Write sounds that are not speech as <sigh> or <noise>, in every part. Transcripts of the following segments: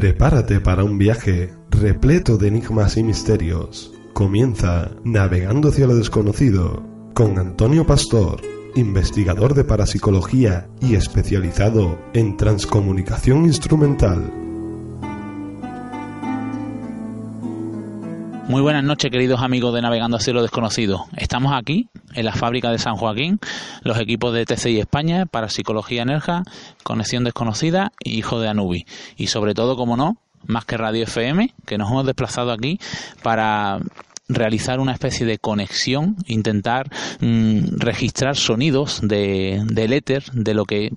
Prepárate para un viaje repleto de enigmas y misterios. Comienza Navegando hacia lo desconocido con Antonio Pastor, investigador de parapsicología y especializado en transcomunicación instrumental. Muy buenas noches, queridos amigos de Navegando hacia lo desconocido. Estamos aquí, en la fábrica de San Joaquín, los equipos de TCI España, Parapsicología Enerja, Conexión Desconocida y Hijo de Anubi. Y sobre todo, como no, más que Radio FM, que nos hemos desplazado aquí para realizar una especie de conexión, intentar mm, registrar sonidos de, del éter, de lo que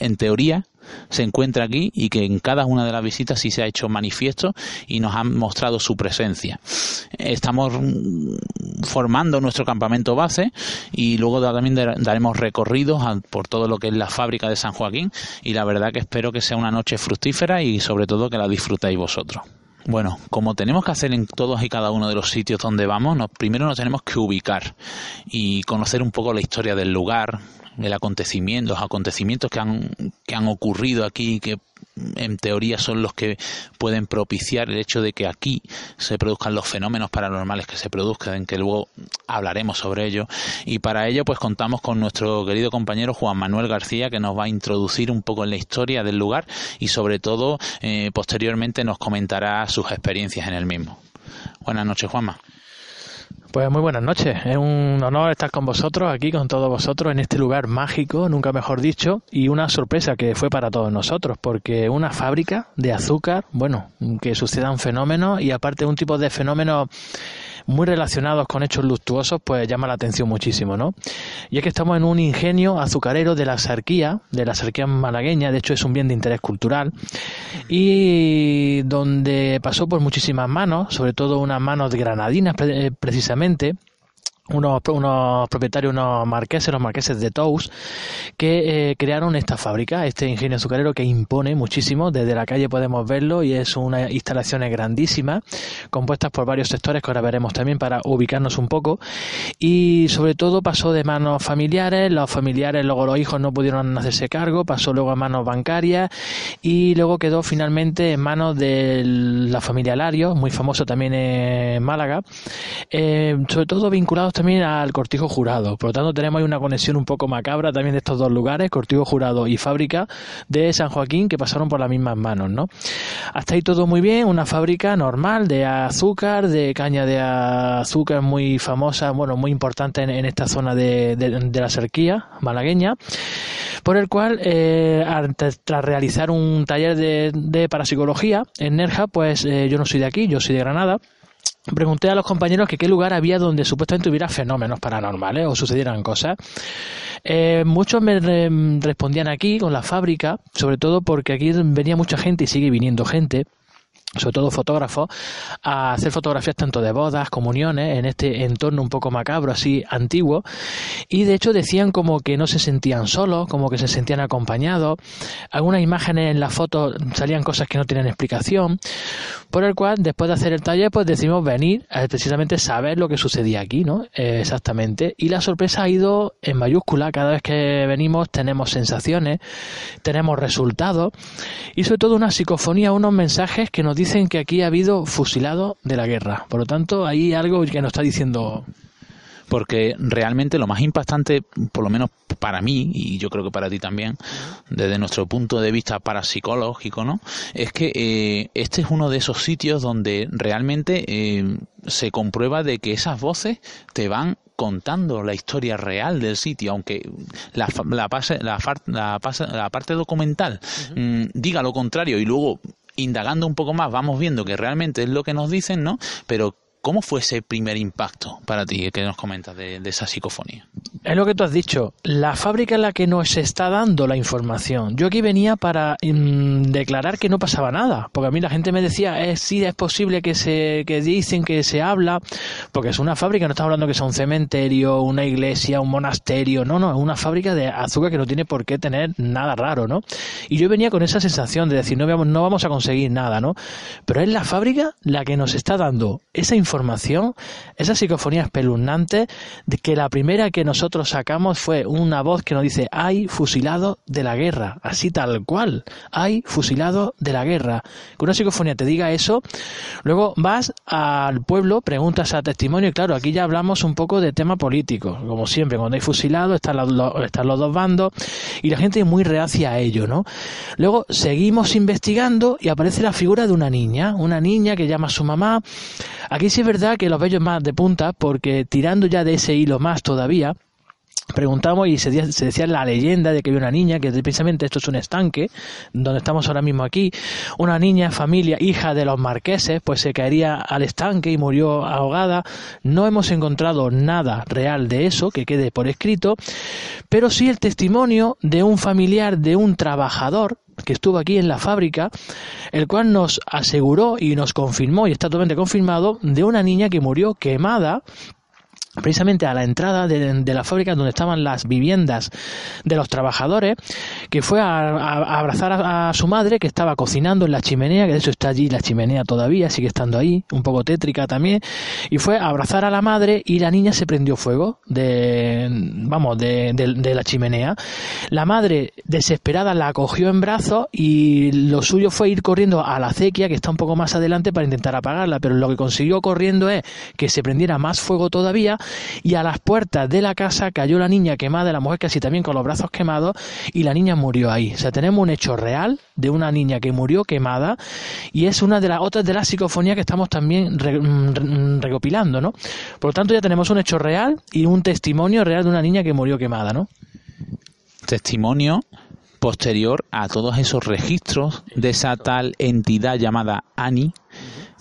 en teoría se encuentra aquí y que en cada una de las visitas sí se ha hecho manifiesto y nos han mostrado su presencia. Estamos formando nuestro campamento base y luego también daremos recorridos por todo lo que es la fábrica de San Joaquín y la verdad que espero que sea una noche fructífera y sobre todo que la disfrutéis vosotros. Bueno, como tenemos que hacer en todos y cada uno de los sitios donde vamos, primero nos tenemos que ubicar y conocer un poco la historia del lugar, el acontecimiento, los acontecimientos que han, que han ocurrido aquí, que en teoría son los que pueden propiciar el hecho de que aquí se produzcan los fenómenos paranormales que se produzcan, que luego hablaremos sobre ello. Y para ello, pues contamos con nuestro querido compañero Juan Manuel García, que nos va a introducir un poco en la historia del lugar y sobre todo, eh, posteriormente nos comentará sus experiencias en el mismo. Buenas noches, Juanma. Pues muy buenas noches. Es un honor estar con vosotros aquí, con todos vosotros, en este lugar mágico, nunca mejor dicho, y una sorpresa que fue para todos nosotros, porque una fábrica de azúcar, bueno, que sucedan fenómenos y aparte un tipo de fenómeno muy relacionados con hechos luctuosos, pues llama la atención muchísimo, ¿no? Y es que estamos en un ingenio azucarero de la sarquía, de la sarquía malagueña, de hecho es un bien de interés cultural, y donde pasó por muchísimas manos, sobre todo unas manos granadinas precisamente, unos, unos propietarios, unos marqueses, los marqueses de Tous, que eh, crearon esta fábrica, este ingenio azucarero que impone muchísimo. Desde la calle podemos verlo y es una instalación grandísima, compuestas por varios sectores que ahora veremos también para ubicarnos un poco. Y sobre todo pasó de manos familiares, los familiares, luego los hijos no pudieron hacerse cargo, pasó luego a manos bancarias y luego quedó finalmente en manos de la familia Lario, muy famoso también en Málaga, eh, sobre todo vinculados también al Cortijo Jurado. Por lo tanto, tenemos ahí una conexión un poco macabra también de estos dos lugares, Cortijo Jurado y fábrica de San Joaquín, que pasaron por las mismas manos, ¿no? Hasta ahí todo muy bien, una fábrica normal de azúcar, de caña de azúcar muy famosa, bueno, muy importante en, esta zona de, la cerquía malagueña, por el cual, eh, tras realizar un taller de, parapsicología en Nerja, pues eh, yo no soy de aquí, yo soy de Granada, pregunté a los compañeros que qué lugar había donde supuestamente hubiera fenómenos paranormales o sucedieran cosas. Eh, muchos me respondían aquí con la fábrica, sobre todo porque aquí venía mucha gente y sigue viniendo gente sobre todo fotógrafos, a hacer fotografías tanto de bodas, comuniones, en este entorno un poco macabro, así antiguo, y de hecho decían como que no se sentían solos, como que se sentían acompañados, algunas imágenes en la foto salían cosas que no tienen explicación, por el cual después de hacer el taller pues decidimos venir a precisamente saber lo que sucedía aquí, ¿no? Exactamente, y la sorpresa ha ido en mayúscula, cada vez que venimos tenemos sensaciones, tenemos resultados, y sobre todo una psicofonía, unos mensajes que nos dicen que aquí ha habido fusilado de la guerra. Por lo tanto, hay algo que nos está diciendo porque realmente lo más impactante, por lo menos para mí, y yo creo que para ti también, desde nuestro punto de vista parapsicológico, ¿no? Es que eh, este es uno de esos sitios donde realmente eh, se comprueba de que esas voces te van contando la historia real del sitio, aunque la, la, la, la parte documental mm, diga lo contrario y luego indagando un poco más vamos viendo que realmente es lo que nos dicen, ¿no? Pero ¿Cómo fue ese primer impacto para ti que nos comentas de, esa psicofonía? Es lo que tú has dicho. La fábrica es la que nos está dando la información. Yo aquí venía para mm, declarar que no pasaba nada, porque a mí la gente me decía, eh, sí, es posible que se que dicen que se habla, porque es una fábrica, no estamos hablando que sea un cementerio, una iglesia, un monasterio, no, no, es una fábrica de azúcar que no tiene por qué tener nada raro, ¿no? Y yo venía con esa sensación de decir, no no vamos a conseguir nada, ¿no? Pero es la fábrica la que nos está dando esa información información, esa psicofonía espeluznante, de que la primera que nosotros sacamos fue una voz que nos dice, hay fusilado de la guerra, así tal cual, hay fusilado de la guerra. Que una psicofonía te diga eso, luego vas al pueblo, preguntas a testimonio, y claro, aquí ya hablamos un poco de tema político, como siempre, cuando hay fusilado están los, dos bandos, y la gente es muy reacia a ello, ¿no? Luego seguimos investigando y aparece la figura de una niña, una niña que llama a su mamá, aquí sí es verdad que los vellos más de punta, porque tirando ya de ese hilo más todavía, preguntamos y se, decía la leyenda de que había una niña, que precisamente esto es un estanque, donde estamos ahora mismo aquí, una niña, familia, hija de los marqueses, pues se caería al estanque y murió ahogada. No hemos encontrado nada real de eso que quede por escrito, pero sí el testimonio de un familiar de un trabajador que estuvo aquí en la fábrica, el cual nos aseguró y nos confirmó, y está totalmente confirmado, de una niña que murió quemada precisamente a la entrada de, la fábrica donde estaban las viviendas de los trabajadores, que fue a, abrazar a, su madre que estaba cocinando en la chimenea, que de hecho está allí la chimenea todavía, sigue estando ahí, un poco tétrica también, y fue a abrazar a la madre y la niña se prendió fuego de, vamos, de, de la chimenea. La madre desesperada la cogió en brazos y lo suyo fue ir corriendo a la acequia que está un poco más adelante para intentar apagarla, pero lo que consiguió corriendo es que se prendiera más fuego todavía y a las puertas de la casa cayó la niña quemada, la mujer casi también con los brazos quemados y la niña murió ahí. O sea, tenemos un hecho real de una niña que murió quemada y es una de las otras de las psicofonías que estamos también mm, recopilando, ¿no? Por lo tanto, ya tenemos un hecho real y un testimonio real de una niña que murió quemada, ¿no? Testimonio posterior a todos esos registros de esa tal entidad llamada Annie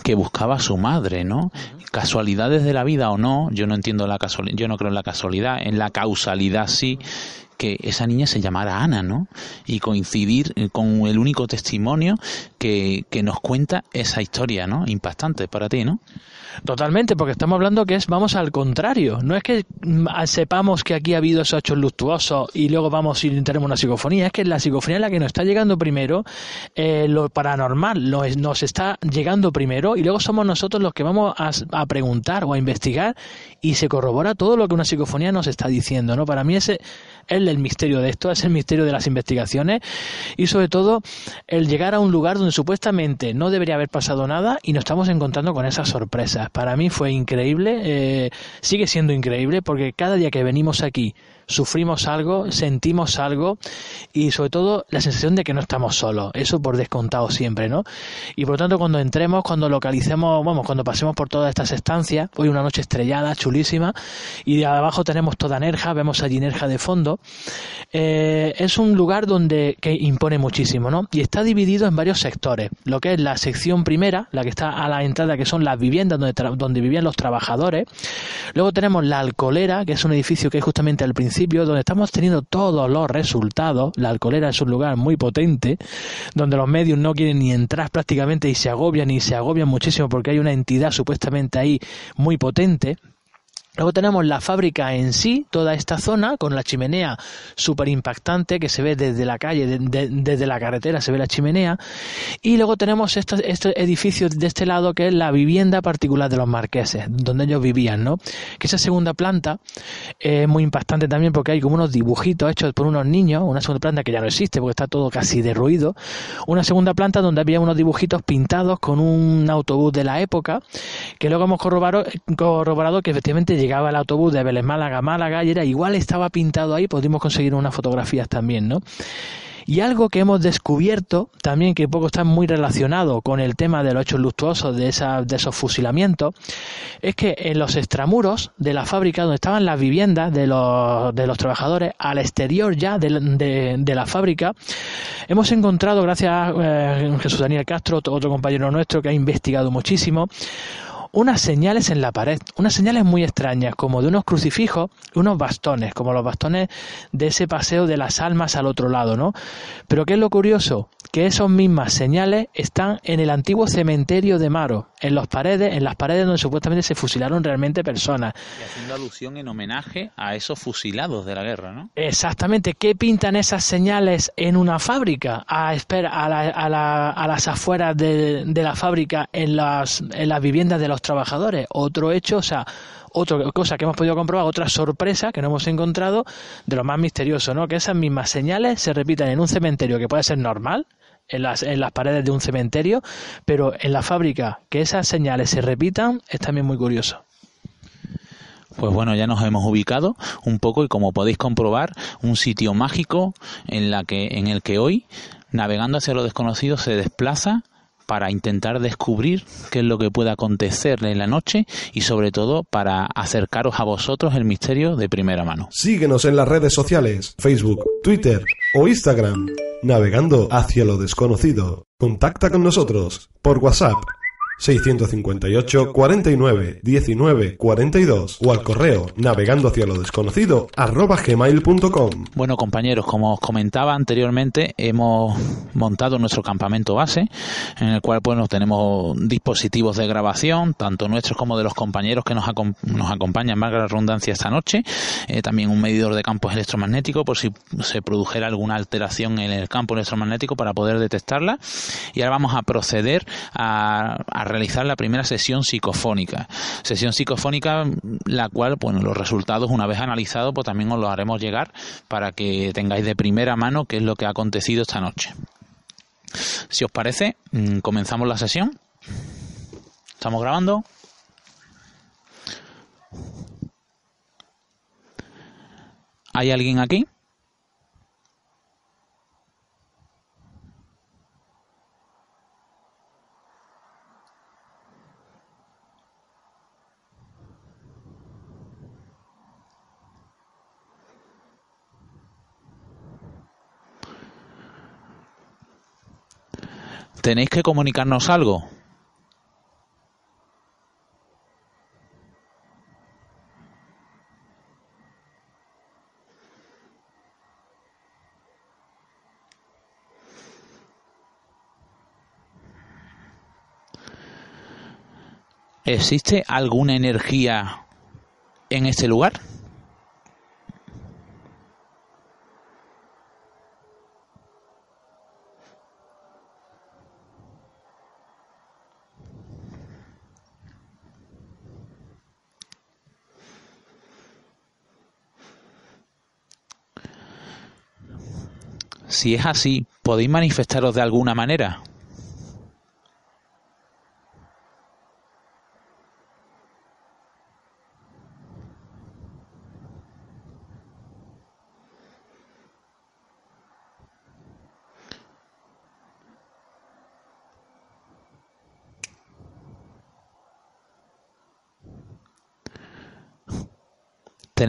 que buscaba a su madre, ¿no? Casualidades de la vida o no, yo no entiendo la casualidad, yo no creo en la casualidad, en la causalidad sí, que esa niña se llamara Ana, ¿no? Y coincidir con el único testimonio que, que nos cuenta esa historia, ¿no? Impactante para ti, ¿no? Totalmente, porque estamos hablando que es, vamos al contrario. No es que mm, sepamos que aquí ha habido esos hechos luctuosos y luego vamos y tenemos una psicofonía, es que la psicofonía es la que nos está llegando primero, eh, lo paranormal nos está llegando primero y luego somos nosotros los que vamos a, a, preguntar o a investigar y se corrobora todo lo que una psicofonía nos está diciendo, ¿no? Para mí ese es el misterio de esto, es el misterio de las investigaciones y sobre todo el llegar a un lugar donde supuestamente no debería haber pasado nada y nos estamos encontrando con esas sorpresas. Para mí fue increíble, eh, sigue siendo increíble porque cada día que venimos aquí sufrimos algo, sentimos algo y sobre todo la sensación de que no estamos solos, eso por descontado siempre, ¿no? Y por lo tanto cuando entremos, cuando localicemos, vamos, cuando pasemos por todas estas estancias, hoy una noche estrellada, chulísima, y de abajo tenemos toda Nerja, vemos allí Nerja de fondo, eh, es un lugar donde que impone muchísimo, ¿no? Y está dividido en varios sectores, lo que es la sección primera, la que está a la entrada, que son las viviendas donde, donde vivían los trabajadores, luego tenemos la alcolera, que es un edificio que es justamente al principio donde estamos teniendo todos los resultados. La alcoholera es un lugar muy potente, donde los medios no quieren ni entrar prácticamente y se agobian y se agobian muchísimo porque hay una entidad supuestamente ahí muy potente. Luego tenemos la fábrica en sí, toda esta zona, con la chimenea súper impactante que se ve desde la calle, desde la carretera se ve la chimenea. Y luego tenemos este, edificio de este lado que es la vivienda particular de los marqueses, donde ellos vivían, ¿no? Que esa segunda planta es muy impactante también porque hay como unos dibujitos hechos por unos niños, una segunda planta que ya no existe porque está todo casi derruido. Una segunda planta donde había unos dibujitos pintados con un autobús de la época, que luego hemos corroborado, corroborado que efectivamente llegaba el autobús de Vélez Málaga Málaga y era igual estaba pintado ahí, pudimos conseguir unas fotografías también, ¿no? Y algo que hemos descubierto también que poco está muy relacionado con el tema de los hechos luctuosos de, esa, de esos fusilamientos, es que en los extramuros de la fábrica donde estaban las viviendas de los, de los trabajadores, al exterior ya de, de, la fábrica, hemos encontrado, gracias a eh, Jesús Daniel Castro, otro compañero nuestro que ha investigado muchísimo, unas señales en la pared, unas señales muy extrañas, como de unos crucifijos, unos bastones, como los bastones de ese paseo de las almas al otro lado, ¿no? Pero ¿qué es lo curioso? Que esas mismas señales están en el antiguo cementerio de Maro, en las paredes, en las paredes donde supuestamente se fusilaron realmente personas. Y haciendo alusión en homenaje a esos fusilados de la guerra, ¿no? Exactamente. ¿Qué pintan esas señales en una fábrica? A, espera, a, la, a, las afueras de, de, la fábrica, en las, en las viviendas de los trabajadores. Otro hecho, o sea, otra cosa que hemos podido comprobar, otra sorpresa que no hemos encontrado de lo más misterioso, ¿no? Que esas mismas señales se repitan en un cementerio que puede ser normal, en las, en las paredes de un cementerio, pero en la fábrica que esas señales se repitan es también muy curioso. Pues bueno, ya nos hemos ubicado un poco y como podéis comprobar, un sitio mágico en, la que, en el que hoy, navegando hacia lo desconocido, se desplaza para intentar descubrir qué es lo que puede acontecer en la noche y sobre todo para acercaros a vosotros el misterio de primera mano. Síguenos en las redes sociales, Facebook, Twitter o Instagram, navegando hacia lo desconocido. Contacta con nosotros por WhatsApp 658 49 19 42 o al correo navegando hacia lo desconocido arroba gmail.com. Bueno compañeros, como os comentaba anteriormente, hemos montado nuestro campamento base en el cual pues nos tenemos dispositivos de grabación, tanto nuestros como de los compañeros que nos, nos acompañan, más la redundancia, esta noche, eh, también un medidor de campos electromagnéticos por si se produjera alguna alteración en el campo electromagnético para poder detectarla y ahora vamos a proceder a realizar la primera sesión psicofónica. Sesión psicofónica, la cual, bueno, los resultados, una vez analizados, pues también os los haremos llegar para que tengáis de primera mano qué es lo que ha acontecido esta noche. Si os parece, mm, comenzamos la sesión. ¿Estamos grabando? ¿Hay alguien aquí? ¿Tenéis que comunicarnos algo? ¿Existe alguna energía en este lugar? Si es así, ¿podéis manifestaros de alguna manera?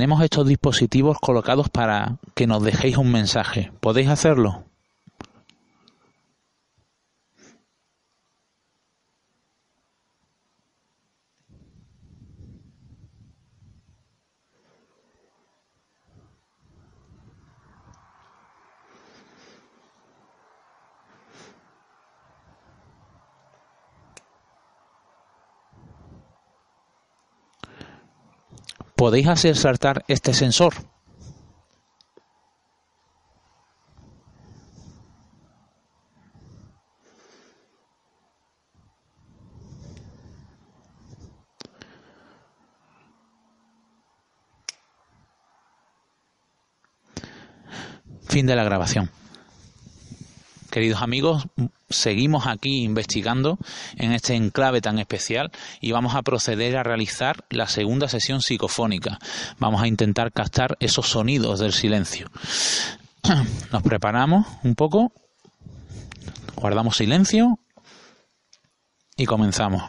Tenemos estos dispositivos colocados para que nos dejéis un mensaje. ¿Podéis hacerlo? Podéis hacer saltar este sensor. Fin de la grabación. Queridos amigos, seguimos aquí investigando en este enclave tan especial y vamos a proceder a realizar la segunda sesión psicofónica. Vamos a intentar captar esos sonidos del silencio. <clears throat> Nos preparamos un poco, guardamos silencio y comenzamos.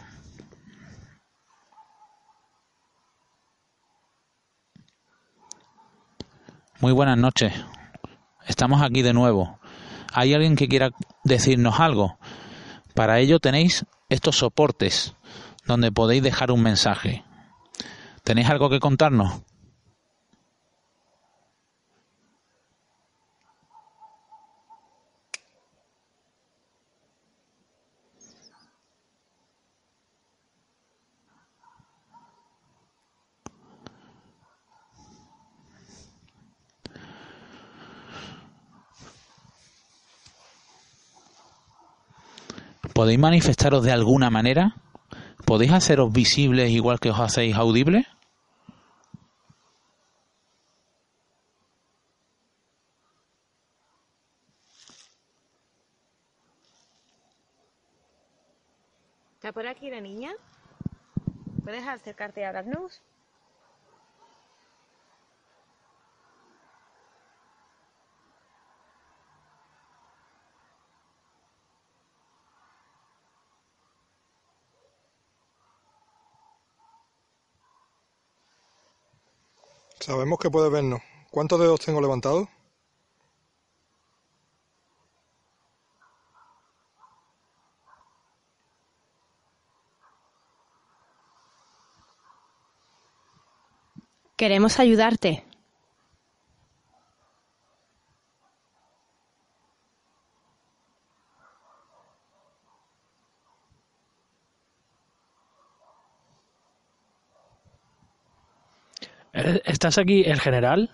Muy buenas noches. Estamos aquí de nuevo. ¿Hay alguien que quiera decirnos algo? Para ello tenéis estos soportes donde podéis dejar un mensaje. ¿Tenéis algo que contarnos? ¿Podéis manifestaros de alguna manera? ¿Podéis haceros visibles igual que os hacéis audibles? ¿Está por aquí la niña? ¿Puedes acercarte a hablarnos? Sabemos que puedes vernos. ¿Cuántos dedos tengo levantados? Queremos ayudarte. ¿Estás aquí el general?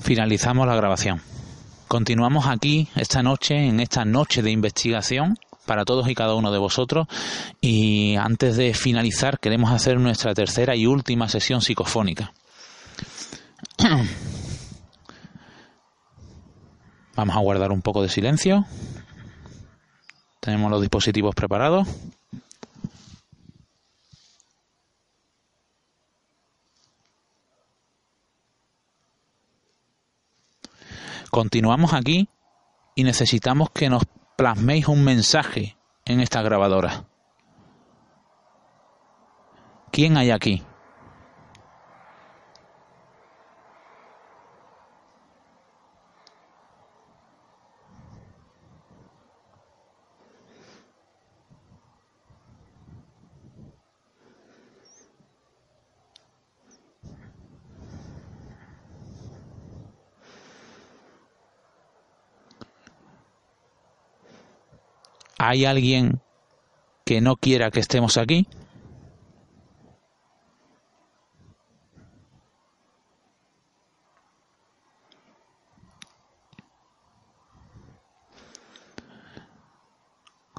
Finalizamos la grabación. Continuamos aquí esta noche, en esta noche de investigación, para todos y cada uno de vosotros. Y antes de finalizar, queremos hacer nuestra tercera y última sesión psicofónica. <clears throat> Vamos a guardar un poco de silencio. Tenemos los dispositivos preparados. Continuamos aquí y necesitamos que nos plasméis un mensaje en esta grabadora. ¿Quién hay aquí? ¿Hay alguien que no quiera que estemos aquí?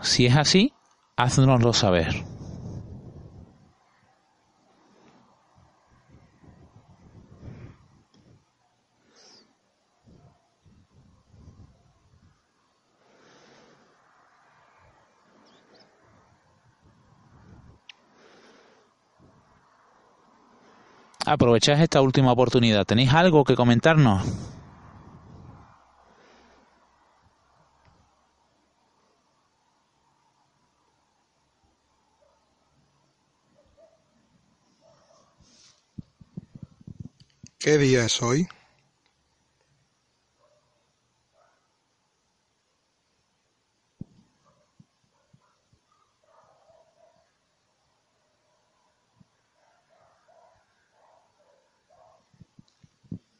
Si es así, haznoslo saber. Aprovechad esta última oportunidad. ¿Tenéis algo que comentarnos? ¿Qué día es hoy?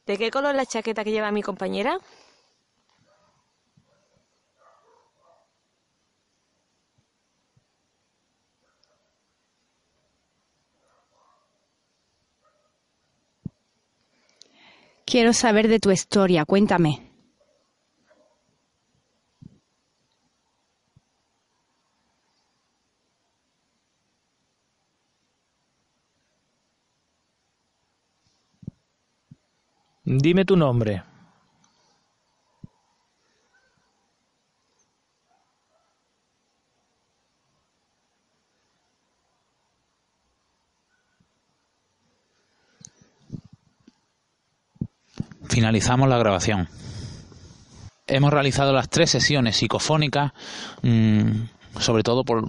¿De qué color la chaqueta que lleva mi compañera? Quiero saber de tu historia, cuéntame. Dime tu nombre. finalizamos la grabación. Hemos realizado las tres sesiones psicofónicas, mm, sobre todo por,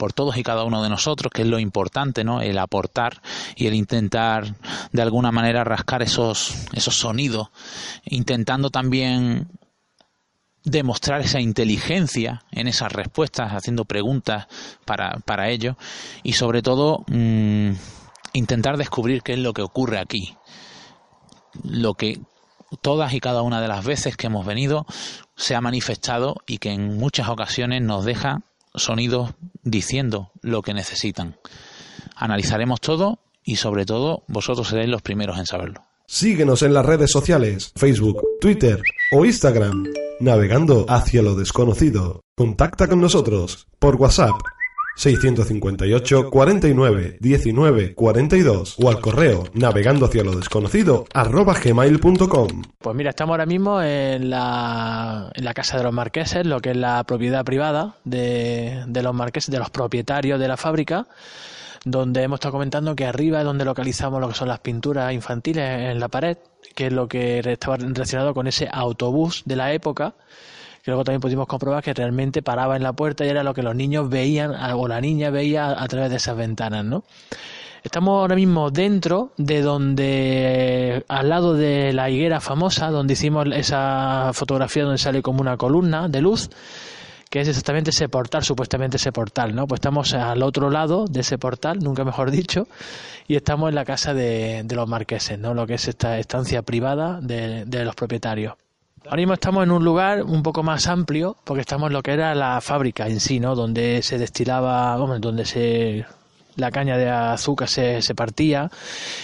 por todos y cada uno de nosotros, que es lo importante, ¿no? El aportar y el intentar de alguna manera rascar esos, esos sonidos, intentando también demostrar esa inteligencia en esas respuestas, haciendo preguntas para, para ello y sobre todo mm, intentar descubrir qué es lo que ocurre aquí, lo que todas y cada una de las veces que hemos venido se ha manifestado y que en muchas ocasiones nos deja sonidos diciendo lo que necesitan. Analizaremos todo y sobre todo vosotros seréis los primeros en saberlo. Síguenos en las redes sociales, Facebook, Twitter o Instagram, navegando hacia lo desconocido. Contacta con nosotros por WhatsApp 658 49 19 42 o al correo navegando hacia lo desconocido arroba gmail.com. Pues mira, estamos ahora mismo en la, en la casa de los marqueses, lo que es la propiedad privada de, de los marqueses, de los propietarios de la fábrica donde hemos estado comentando que arriba es donde localizamos lo que son las pinturas infantiles en la pared, que es lo que estaba relacionado con ese autobús de la época que luego también pudimos comprobar que realmente paraba en la puerta y era lo que los niños veían o la niña veía a través de esas ventanas, ¿no? Estamos ahora mismo dentro de donde, al lado de la higuera famosa, donde hicimos esa fotografía donde sale como una columna de luz, que es exactamente ese portal, supuestamente ese portal, ¿no? Pues estamos al otro lado de ese portal, nunca mejor <laughs> dicho, y estamos en la casa de, los marqueses, ¿no? Lo que es esta estancia privada de, los propietarios. Ahora mismo estamos en un lugar un poco más amplio, porque estamos en lo que era la fábrica en sí, ¿no? Donde se destilaba, donde se la caña de azúcar se, se, partía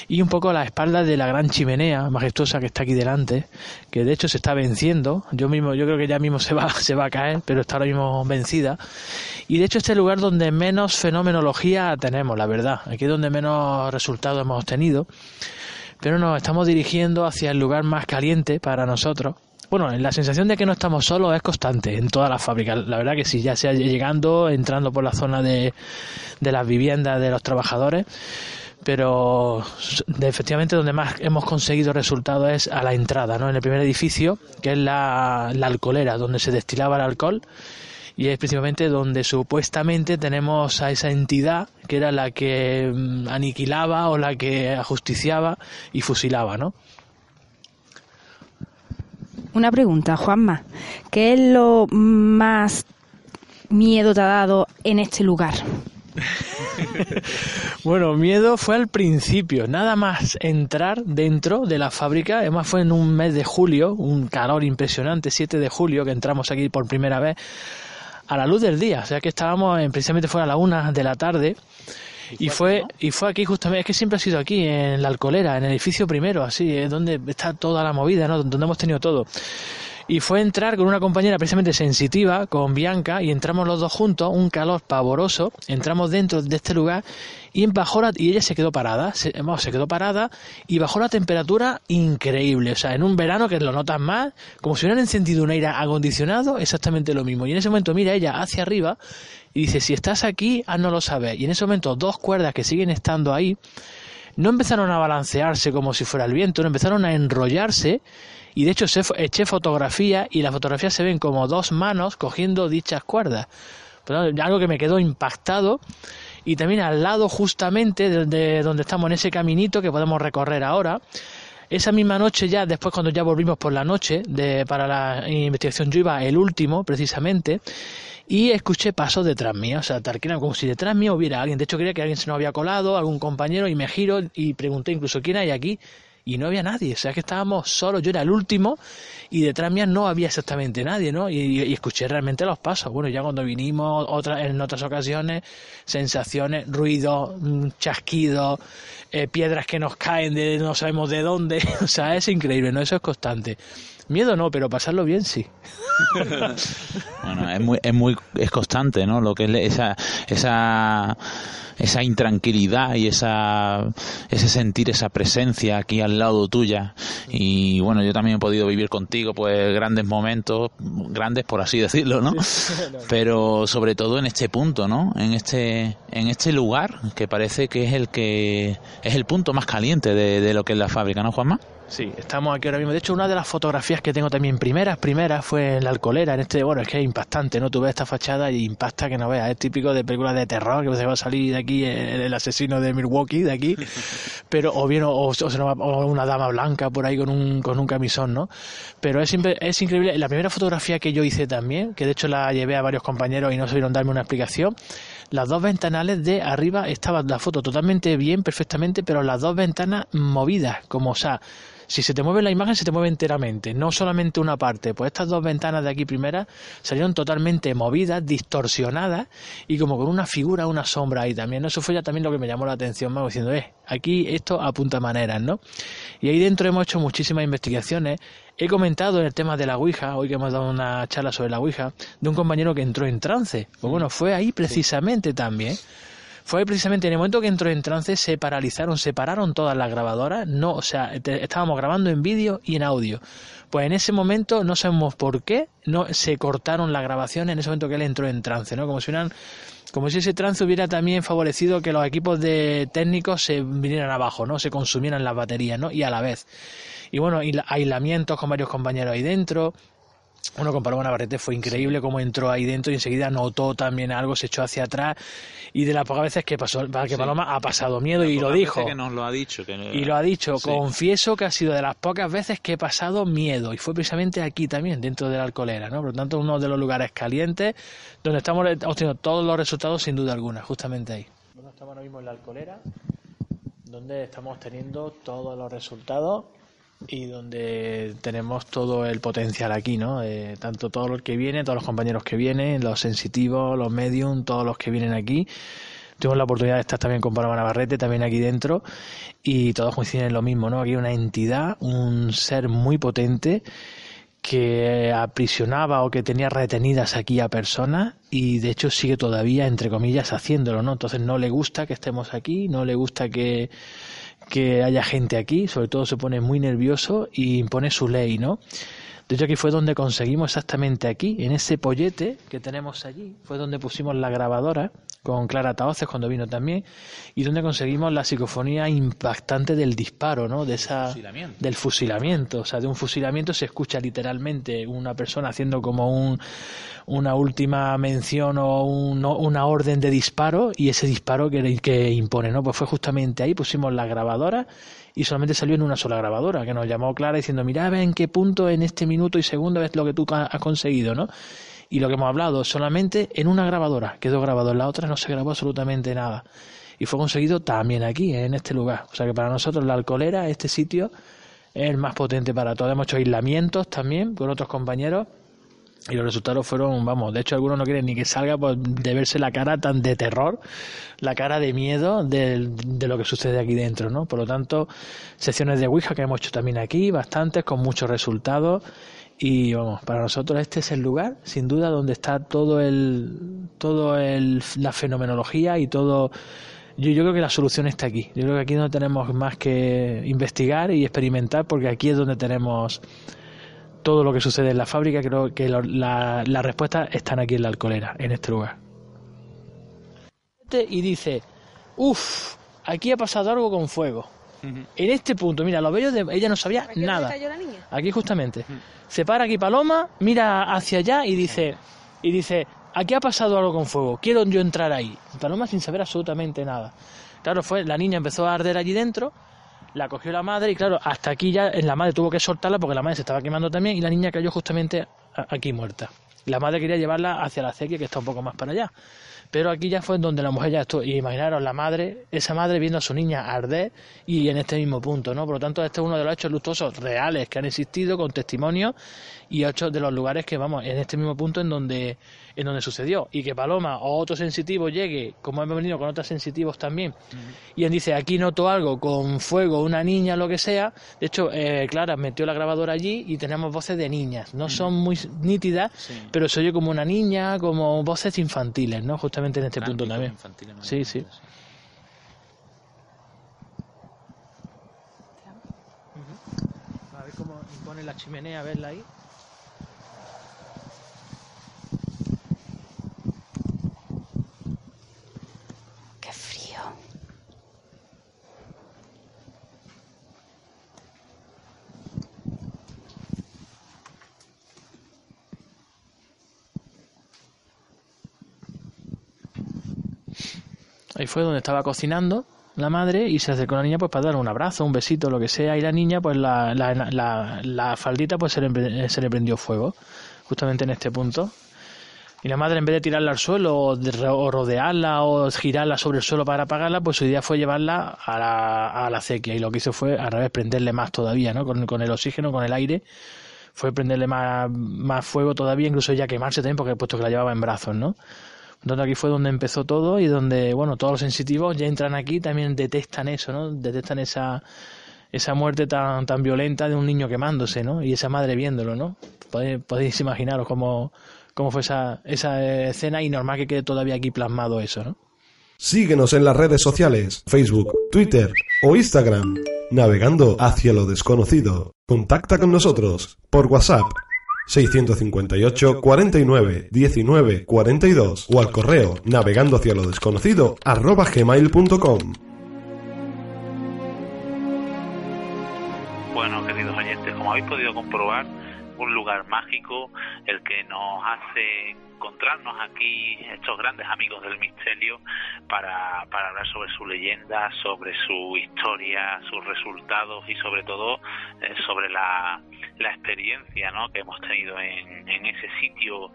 y un poco a la espalda de la gran chimenea majestuosa que está aquí delante, que de hecho se está venciendo. Yo mismo, yo creo que ya mismo se va, <laughs> se va a caer, pero está ahora mismo vencida. Y de hecho este es el lugar donde menos fenomenología tenemos, la verdad. Aquí es donde menos resultados hemos obtenido. Pero nos estamos dirigiendo hacia el lugar más caliente para nosotros, bueno, la sensación de que no estamos solos es constante en todas las fábricas. La verdad que sí, ya sea llegando, entrando por la zona de, de las viviendas de los trabajadores, pero efectivamente donde más hemos conseguido resultados es a la entrada, ¿no? En el primer edificio, que es la, la alcoholera, donde se destilaba el alcohol y es principalmente donde supuestamente tenemos a esa entidad que era la que mm, aniquilaba o la que ajusticiaba y fusilaba, ¿no? Una pregunta, Juanma. ¿Qué es lo más miedo te ha dado en este lugar? <laughs> bueno, miedo fue al principio, nada más entrar dentro de la fábrica, además fue en un mes de julio, un calor impresionante, 7 de julio, que entramos aquí por primera vez a la luz del día, o sea que estábamos precisamente fuera a la una de la tarde y fue, y fue aquí justamente, es que siempre ha sido aquí, en la alcolera, en el edificio primero, así, es donde está toda la movida, ¿no? Donde hemos tenido todo. Y fue entrar con una compañera precisamente sensitiva, con Bianca, y entramos los dos juntos, un calor pavoroso, entramos dentro de este lugar y bajó la, y ella se quedó parada, se, se quedó parada y bajó la temperatura increíble, o sea, en un verano que lo notas más, como si hubieran encendido un aire acondicionado, exactamente lo mismo. Y en ese momento mira ella hacia arriba y dice, si estás aquí, ah, no lo sabes. Y en ese momento dos cuerdas que siguen estando ahí, no empezaron a balancearse como si fuera el viento, no empezaron a enrollarse y de hecho eché fotografía y la fotografía se ven como dos manos cogiendo dichas cuerdas. algo que me quedó impactado y también al lado justamente de, donde estamos en ese caminito que podemos recorrer ahora. Esa misma noche ya, después cuando ya volvimos por la noche de, para la investigación, yo iba el último precisamente y escuché pasos detrás mío, o sea, tal que era como si detrás mío hubiera alguien. De hecho, creía que alguien se nos había colado, algún compañero, y me giro y pregunté incluso quién hay aquí. Y no había nadie, o sea que estábamos solos, yo era el último y detrás mía no había exactamente nadie, ¿no? Y, escuché realmente los pasos. Bueno, ya cuando vinimos otra, en otras ocasiones, sensaciones, ruidos, mm, chasquidos, eh, piedras que nos caen de no sabemos de dónde, <laughs> o sea, es increíble, ¿no? Eso es constante. Miedo no, pero pasarlo bien sí. <laughs> bueno, es muy, es muy, es constante, ¿no? Lo que es esa, esa, esa intranquilidad y esa, ese sentir esa presencia aquí al lado tuya. Y bueno, yo también he podido vivir contigo, pues grandes momentos, grandes por así decirlo, ¿no? <laughs> Pero sobre todo en este punto, ¿no? En este, en este lugar que parece que es el que, es el punto más caliente de, de lo que es la fábrica, ¿no, Juanma? Sí, estamos aquí ahora mismo. De hecho, una de las fotografías que tengo también primeras, primeras, fue en la Alcolera, en este, bueno, es que es impactante, ¿no? Tú ves esta fachada y impacta que no veas. Es típico de películas de terror, que se va a salir de aquí el, asesino de Milwaukee, de aquí, <laughs> pero, o bien, o, una dama blanca por ahí con un, con un camisón, ¿no? Pero es, es increíble. La primera fotografía que yo hice también, que de hecho la llevé a varios compañeros y no sabieron darme una explicación, las dos ventanales de arriba estaba la foto totalmente bien, perfectamente, pero las dos ventanas movidas, como, o sea, si se te mueve la imagen, se te mueve enteramente, no solamente una parte. Pues estas dos ventanas de aquí primeras salieron totalmente movidas, distorsionadas y como con una figura, una sombra ahí también. Eso fue ya también lo que me llamó la atención más, diciendo, eh, aquí esto apunta maneras, ¿no? Y ahí dentro hemos hecho muchísimas investigaciones. He comentado en el tema de la Ouija, hoy que hemos dado una charla sobre la Ouija, de un compañero que entró en trance. Pues bueno, fue ahí precisamente también fue precisamente en el momento que entró en trance se paralizaron, se pararon todas las grabadoras, no, o sea, estábamos grabando en vídeo y en audio. Pues en ese momento, no sabemos por qué, no se cortaron las grabaciones en ese momento que él entró en trance, ¿no? Como si como si ese trance hubiera también favorecido que los equipos de técnicos se vinieran abajo, ¿no? Se consumieran las baterías, ¿no? Y a la vez. Y bueno, aislamientos con varios compañeros ahí dentro, bueno, con Paloma Navarrete fue increíble cómo entró ahí dentro y enseguida notó también algo, se echó hacia atrás y de las pocas veces que pasó, que Paloma ha pasado miedo y lo dijo. Que nos lo ha dicho. y lo ha dicho, confieso que ha sido de las pocas veces que he pasado miedo y fue precisamente aquí también, dentro de la alcolera, ¿no? Por lo tanto, uno de los lugares calientes donde estamos obteniendo todos los resultados sin duda alguna, justamente ahí. Bueno, estamos ahora mismo en la alcolera, donde estamos teniendo todos los resultados y donde tenemos todo el potencial aquí, ¿no? Eh, tanto todos los que vienen, todos los compañeros que vienen, los sensitivos, los medium, todos los que vienen aquí. Tuvimos la oportunidad de estar también con Paloma Navarrete, también aquí dentro, y todos coinciden en lo mismo, ¿no? Aquí hay una entidad, un ser muy potente que aprisionaba o que tenía retenidas aquí a personas y de hecho sigue todavía, entre comillas, haciéndolo, ¿no? Entonces no le gusta que estemos aquí, no le gusta que que haya gente aquí, sobre todo se pone muy nervioso y impone su ley, ¿no? De hecho, aquí fue donde conseguimos exactamente aquí, en ese pollete que tenemos allí, fue donde pusimos la grabadora con Clara Taoces cuando vino también, y donde conseguimos la psicofonía impactante del disparo, ¿no? De esa, del fusilamiento. O sea, de un fusilamiento se escucha literalmente una persona haciendo como un, una última mención o una orden de disparo y ese disparo que, que impone, ¿no? Pues fue justamente ahí, pusimos la grabadora y solamente salió en una sola grabadora, que nos llamó Clara diciendo, mira, ve en qué punto en este minuto y segundo es lo que tú has conseguido, ¿no? y lo que hemos hablado solamente en una grabadora, quedó grabado, en la otra no se grabó absolutamente nada. Y fue conseguido también aquí, en este lugar. O sea que para nosotros la alcolera, este sitio, es el más potente para todos. Hemos hecho aislamientos también con otros compañeros y los resultados fueron, vamos, de hecho algunos no quieren ni que salga pues, de verse la cara tan de terror, la cara de miedo de, de, lo que sucede aquí dentro, ¿no? Por lo tanto, secciones de Ouija que hemos hecho también aquí, bastantes, con muchos resultados y vamos, para nosotros este es el lugar, sin duda, donde está todo el, todo el, la fenomenología y todo. Yo, yo creo que la solución está aquí. Yo creo que aquí no tenemos más que investigar y experimentar, porque aquí es donde tenemos todo lo que sucede en la fábrica. Creo que la, la respuesta están aquí en la alcoholera, en este lugar. Y dice, uff, aquí ha pasado algo con fuego. En este punto, mira, lo veo de ella no sabía nada. Aquí justamente. Se para aquí Paloma, mira hacia allá y dice y dice, "Aquí ha pasado algo con fuego. Quiero yo entrar ahí." Paloma sin saber absolutamente nada. Claro, fue la niña empezó a arder allí dentro, la cogió la madre y claro, hasta aquí ya la madre tuvo que soltarla porque la madre se estaba quemando también y la niña cayó justamente aquí muerta. La madre quería llevarla hacia la acequia, que está un poco más para allá. Pero aquí ya fue donde la mujer ya estuvo. Y imaginaros la madre, esa madre viendo a su niña arder y en este mismo punto, ¿no? Por lo tanto, este es uno de los hechos luctuosos reales que han existido con testimonios y hechos de los lugares que, vamos, en este mismo punto en donde, en donde sucedió. Y que Paloma o otro sensitivo llegue, como hemos venido con otros sensitivos también, y él dice, aquí noto algo con fuego, una niña, lo que sea. De hecho, eh, Clara metió la grabadora allí y tenemos voces de niñas. No son muy nítidas, pero se oye como una niña, como voces infantiles, ¿no? Justamente en este punto también. Sí, sí. A ver cómo pone la chimenea, a verla ahí. Qué frío. Ahí fue donde estaba cocinando la madre y se acercó a la niña pues para darle un abrazo, un besito, lo que sea. Y la niña, pues la, la, la, faldita pues se le, prendió fuego, justamente en este punto. Y la madre, en vez de tirarla al suelo o, de o rodearla o girarla sobre el suelo para apagarla, pues su idea fue llevarla a la, a la acequia. Y lo que hizo fue, al revés, prenderle más todavía, ¿no? Con, con el oxígeno, con el aire, fue prenderle más, más fuego todavía, incluso ya quemarse también, porque puesto que la llevaba en brazos, ¿no? Entonces aquí fue donde empezó todo y donde, bueno, todos los sensitivos ya entran aquí, también detectan eso, ¿no? Detectan esa, esa muerte tan, tan violenta de un niño quemándose, ¿no? Y esa madre viéndolo, ¿no? Podéis, podéis imaginaros cómo, cómo fue esa, esa escena y normal que quede todavía aquí plasmado eso, ¿no? Síguenos en las redes sociales, Facebook, Twitter o Instagram, navegando hacia lo desconocido. Contacta con nosotros por WhatsApp 658 49 19 42 o al correo navegando hacia lo desconocido arroba gmail.com. Bueno, queridos oyentes, como habéis podido comprobar, un lugar mágico, el que nos hace encontrarnos aquí estos grandes amigos del misterio para, para hablar sobre su leyenda, sobre su historia, sus resultados y sobre todo eh, sobre la, la experiencia ¿no? que hemos tenido en, en ese sitio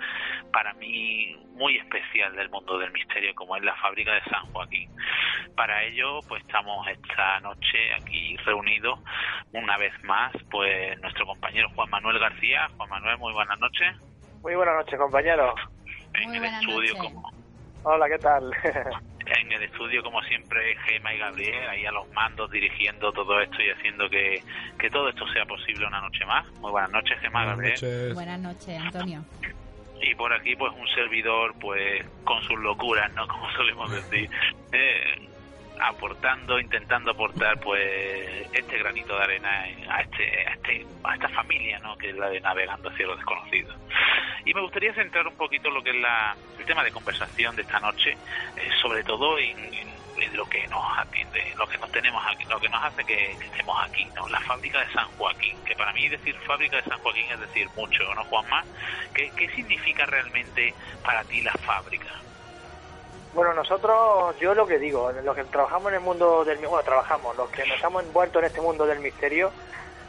para mí muy especial del mundo del misterio como es la fábrica de San Joaquín. Para ello, pues estamos esta noche aquí reunidos una vez más, pues nuestro compañero Juan Manuel García. Juan Manuel, muy buenas noches. Muy buenas noches, compañeros. En el estudio, como Hola, ¿qué tal? <laughs> en el estudio, como siempre, Gema y Gabriel, ahí a los mandos, dirigiendo todo esto y haciendo que, que todo esto sea posible una noche más. Muy buenas noches, Gema, Gabriel. Buenas noches, Antonio. <laughs> y por aquí pues un servidor pues con sus locuras no <laughs> como solemos decir eh, aportando intentando aportar pues este granito de arena en- a este, a este a esta familia no que es la de navegando hacia lo desconocido. Y me gustaría centrar un poquito lo que es la, el tema de conversación de esta noche eh, sobre todo en, lo que nos atiende lo que nos tenemos aquí lo que nos hace que, que estemos aquí no la fábrica de San Joaquín que para mí decir fábrica de San Joaquín es decir mucho no Juanma ¿Qué, ¿Qué significa realmente para ti la fábrica? Bueno, nosotros, yo lo que digo, los que trabajamos en el mundo del bueno, trabajamos, los que nos estamos envueltos en este mundo del misterio,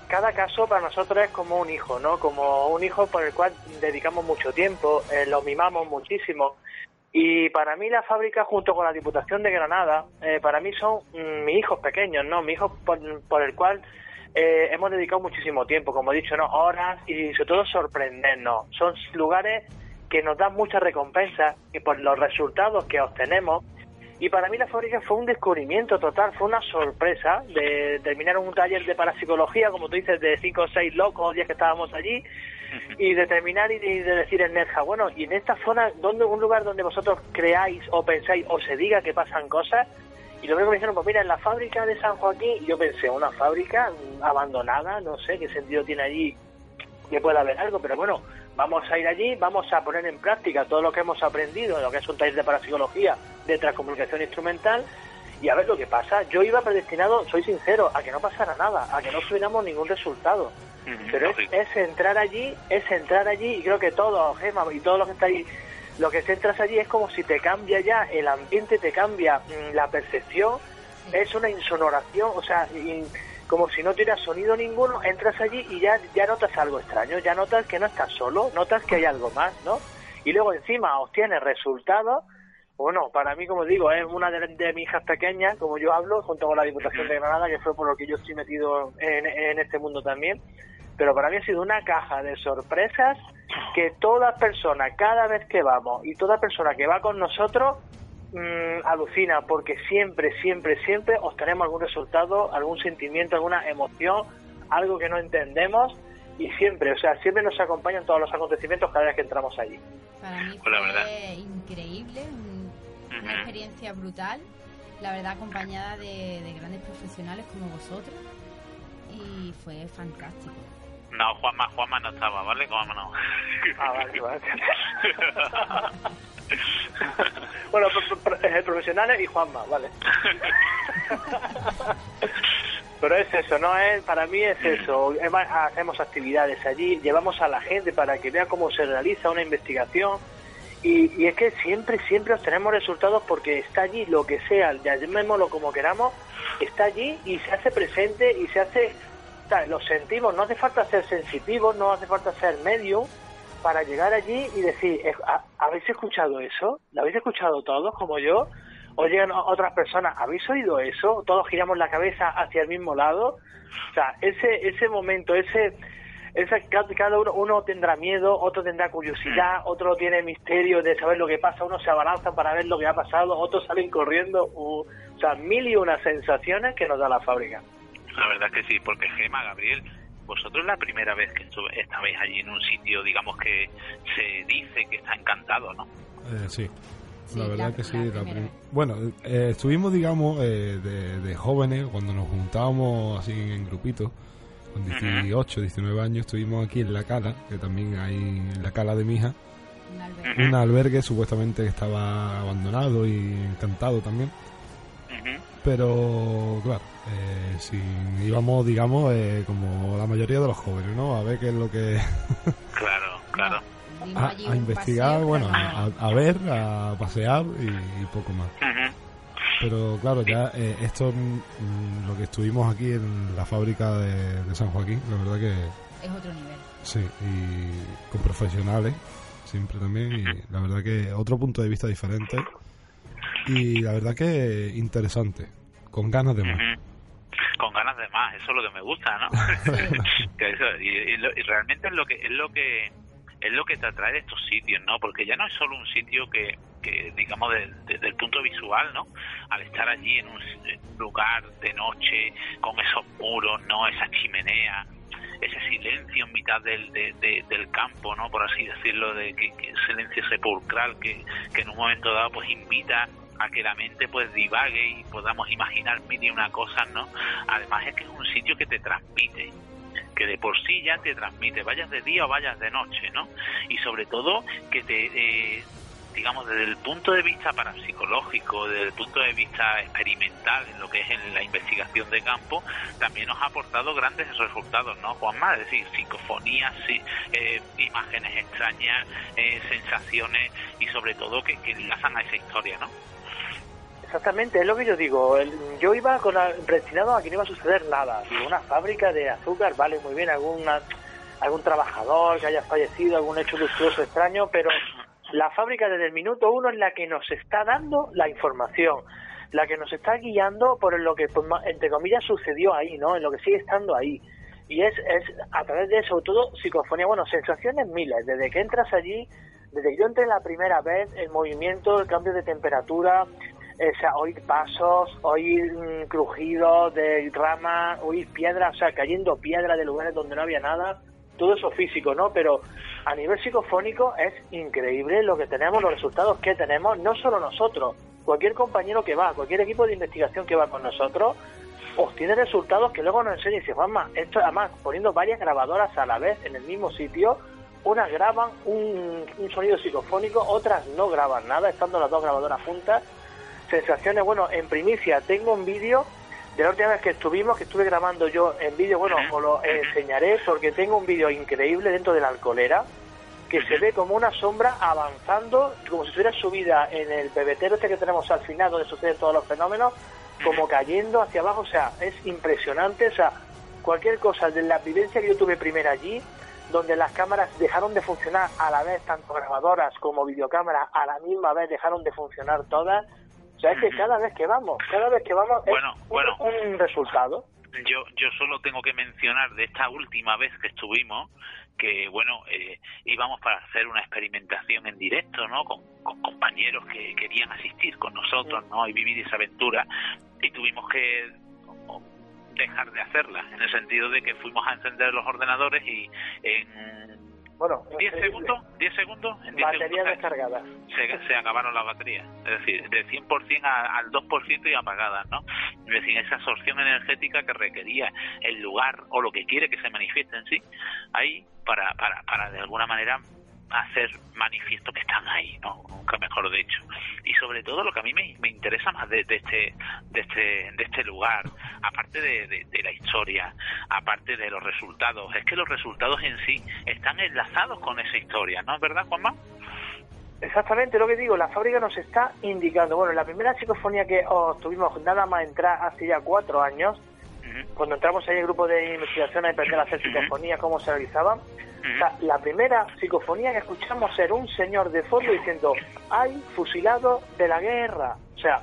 cada caso para nosotros es como un hijo, ¿no? Como un hijo por el cual dedicamos mucho tiempo, eh, lo mimamos muchísimo. Y para mí la fábrica, junto con la Diputación de Granada, eh, para mí son mm, mis hijos pequeños, ¿no? Mis hijos por, por el cual eh, hemos dedicado muchísimo tiempo, como he dicho, ¿no? Horas y sobre todo sorprendernos. Son lugares que nos dan muchas recompensas y por los resultados que obtenemos. Y para mí la fábrica fue un descubrimiento total, fue una sorpresa de terminar un taller de parapsicología, como tú dices, de cinco o seis locos, días que estábamos allí, y de terminar y de, de decir en Nerja, bueno, y en esta zona, donde un lugar donde vosotros creáis o pensáis o se diga que pasan cosas, y lo primero que me dijeron, pues mira, en la fábrica de San Joaquín, yo pensé, una fábrica abandonada, no sé qué sentido tiene allí que pueda haber algo, pero bueno, vamos a ir allí, vamos a poner en práctica todo lo que hemos aprendido, lo que es un taller de parapsicología, de transcomunicación instrumental, y a ver lo que pasa. Yo iba predestinado, soy sincero, a que no pasara nada, a que no tuviéramos ningún resultado. Pero es, es entrar allí, es entrar allí, y creo que todo, Gema, y todo lo que está ahí, lo que se entras allí es como si te cambia ya el ambiente, te cambia mm, la percepción, es una insonoración, o sea, in- como si no tuvieras sonido ninguno, entras allí y ya, ya notas algo extraño, ya notas que no estás solo, notas que hay algo más, ¿no? Y luego encima obtienes resultados, bueno, para mí, como digo, es una de, de mis hijas pequeñas, como yo hablo, junto con la Diputación de Granada, que fue por lo que yo estoy metido en, en este mundo también, pero para mí ha sido una caja de sorpresas que toda persona, cada vez que vamos, y toda persona que va con nosotros, mm, alucina, porque siempre, siempre, siempre obtenemos algún resultado, algún sentimiento, alguna emoción, algo que no entendemos, y siempre, o sea, siempre nos acompañan todos los acontecimientos cada vez que entramos allí. Para mí Pues la verdad. fue increíble, un- una experiencia brutal, la verdad acompañada de, de grandes profesionales como vosotros y fue fantástico. No, Juanma, Juanma no estaba, ¿vale? Juanma no. Ah, vale, vale. <laughs> bueno, pro- pro- pro- profesionales y Juanma, vale. Pero es eso, ¿no? Es, para mí es eso. Hacemos actividades allí, llevamos a la gente para que vea cómo se realiza una investigación. Y, y es que siempre, siempre obtenemos resultados porque está allí lo que sea, ya llamémoslo como queramos, está allí y se hace presente y se hace, sea, lo sentimos, no hace falta ser sensitivos, no hace falta ser medium para llegar allí y decir, eh, ¿ha- ¿habéis escuchado eso? ¿Lo habéis escuchado todos como yo? O llegan otras personas, ¿habéis oído eso? Todos giramos la cabeza hacia el mismo lado. O sea, ese, ese momento, ese, ese ca- cada uno, uno tendrá miedo, otro tendrá curiosidad, otro tiene misterio de saber lo que pasa, uno se abalanza para ver lo que ha pasado, otros salen corriendo, o sea, mil y unas sensaciones que nos da la fábrica. La verdad que sí, porque Gema, Gabriel, vosotros la primera vez que estuve, estabais allí en un sitio, digamos que se dice que está encantado, ¿no? Eh, sí. Sí, la verdad la- que sí. la la. Bueno, eh, estuvimos, digamos, eh, de, de jóvenes, cuando nos juntábamos así en grupitos, con 18, 19 años, estuvimos aquí en La Cala, que también hay en La Cala de mi hija, Un albergue. un albergue supuestamente que estaba abandonado y encantado también. Pero, claro, eh, si íbamos, digamos, eh, como la mayoría de los jóvenes, ¿no? A ver qué es lo que... <laughs> Claro, claro. A, investigar, paseo, bueno, a, ver, a pasear y, y poco más. Pero claro, ya eh, esto, mm, lo que estuvimos aquí en la fábrica de, de San Joaquín, la verdad que es otro nivel. sí, y con profesionales siempre también, y la verdad que otro punto de vista diferente y la verdad que interesante, con ganas de más. Con ganas de más, eso es lo que me gusta, ¿no? <laughs> Que eso- y, y lo- y realmente es lo que es lo que es lo que te atrae de estos sitios, ¿no? Porque ya no es solo un sitio que, que digamos, de- desde el punto visual, ¿no? Al estar allí en un s- lugar de noche, con esos muros, ¿no? Esa chimenea, ese silencio en mitad del, de- de- del campo, ¿no? Por así decirlo, de que, que silencio sepulcral que, que en un momento dado pues invita a que la mente pues divague y podamos imaginar mil y una cosas, ¿no? Además es que es un sitio que te transmite, que de por sí ya te transmite, vayas de día o vayas de noche, ¿no? Y sobre todo que te, eh, digamos, desde el punto de vista parapsicológico, desde el punto de vista experimental, en lo que es en la investigación de campo, también nos ha aportado grandes resultados, ¿no, Juanma? Es decir, psicofonías, eh, imágenes extrañas, eh, sensaciones y sobre todo que, que enlazan a esa historia, ¿no? Exactamente, es lo que yo digo. Yo iba con predestinado a que no iba a suceder nada. Digo, una fábrica de azúcar, vale, muy bien, alguna, algún trabajador que haya fallecido, algún hecho luctuoso extraño, pero la fábrica desde el minuto uno es la que nos está dando la información, la que nos está guiando por lo que, pues, entre comillas, sucedió ahí, ¿no? En lo que sigue estando ahí. Y es, es a través de, sobre todo, psicofonía, bueno, sensaciones miles, desde que entras allí, desde que yo entré la primera vez, el movimiento, el cambio de temperatura, o sea, oír pasos, oír mm, crujidos de ramas, oír piedras, o sea, cayendo piedra de lugares donde no había nada, todo eso físico, ¿no? Pero a nivel psicofónico es increíble lo que tenemos, los resultados que tenemos, no solo nosotros, cualquier compañero que va, cualquier equipo de investigación que va con nosotros, obtiene resultados que luego nos enseña y dice, Juanma, esto además poniendo varias grabadoras a la vez en el mismo sitio, unas graban un sonido psicofónico, otras no graban nada, estando las dos grabadoras juntas. Sensaciones, bueno, en primicia tengo un vídeo de la última vez que estuvimos, que estuve grabando yo en vídeo, bueno, os lo enseñaré porque tengo un vídeo increíble dentro de la alcoholera que se ve como una sombra avanzando, como si estuviera subida en el pebetero este que tenemos al final, donde suceden todos los fenómenos, como cayendo hacia abajo, o sea, es impresionante, o sea, cualquier cosa de la vivencia que yo tuve primero allí, donde las cámaras dejaron de funcionar a la vez, tanto grabadoras como videocámaras, a la misma vez dejaron de funcionar todas. Sea, es que cada vez que vamos, cada vez que vamos Bueno, es un- bueno. un resultado. yo yo solo tengo que mencionar de esta última vez que estuvimos que bueno eh, íbamos para hacer una experimentación en directo no con, con compañeros que querían asistir con nosotros no y vivir esa aventura. Y tuvimos que dejar de hacerla en el sentido de que fuimos a encender los ordenadores y en Bueno, 10 segundos 10 segundos en 10 baterías segundos descargadas. se, se acabaron las baterías. Es decir, de 100% a- al 2% y apagadas, ¿no? Es decir, esa absorción energética que requería el lugar o lo que quiere que se manifieste en sí, ahí para, para, para de alguna manera hacer manifiesto que están ahí, ¿no? Nunca mejor dicho. Y sobre todo lo que a mí me, interesa más de, de este de este de este lugar, aparte de, de- la historia, aparte de los resultados, es que los resultados en sí están enlazados con esa historia, ¿no es verdad, Juanma? Exactamente lo que digo, la fábrica nos está indicando. Bueno, la primera psicofonía que oh, tuvimos nada más entrar hace ya cuatro años, cuando entramos ahí en el grupo de investigación a aprender a hacer psicofonía, cómo se realizaban. O sea, la primera psicofonía que escuchamos era un señor de fondo diciendo, hay fusilado de la guerra. O sea,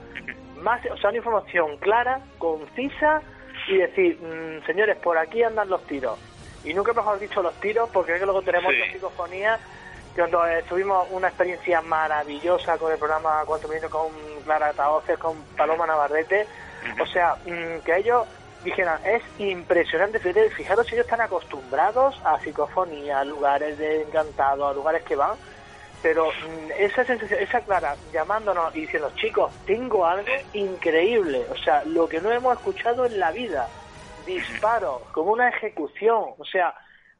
más, o sea, una información clara, concisa y decir, mm, señores, por aquí andan los tiros. Y nunca mejor dicho los tiros, porque que luego tenemos Sí. otra psicofonía cuando eh, tuvimos una experiencia maravillosa con el programa Cuatro Minutos con Clara Taoces, con Paloma Navarrete, o sea, mm, que ellos dijeran, es impresionante, fijaros si ellos están acostumbrados a psicofonía, a lugares de encantado, a lugares que van, pero mm, esa sensación, esa Clara llamándonos y diciendo, chicos, tengo algo increíble, o sea, lo que no hemos escuchado en la vida, disparos, como una ejecución, o sea,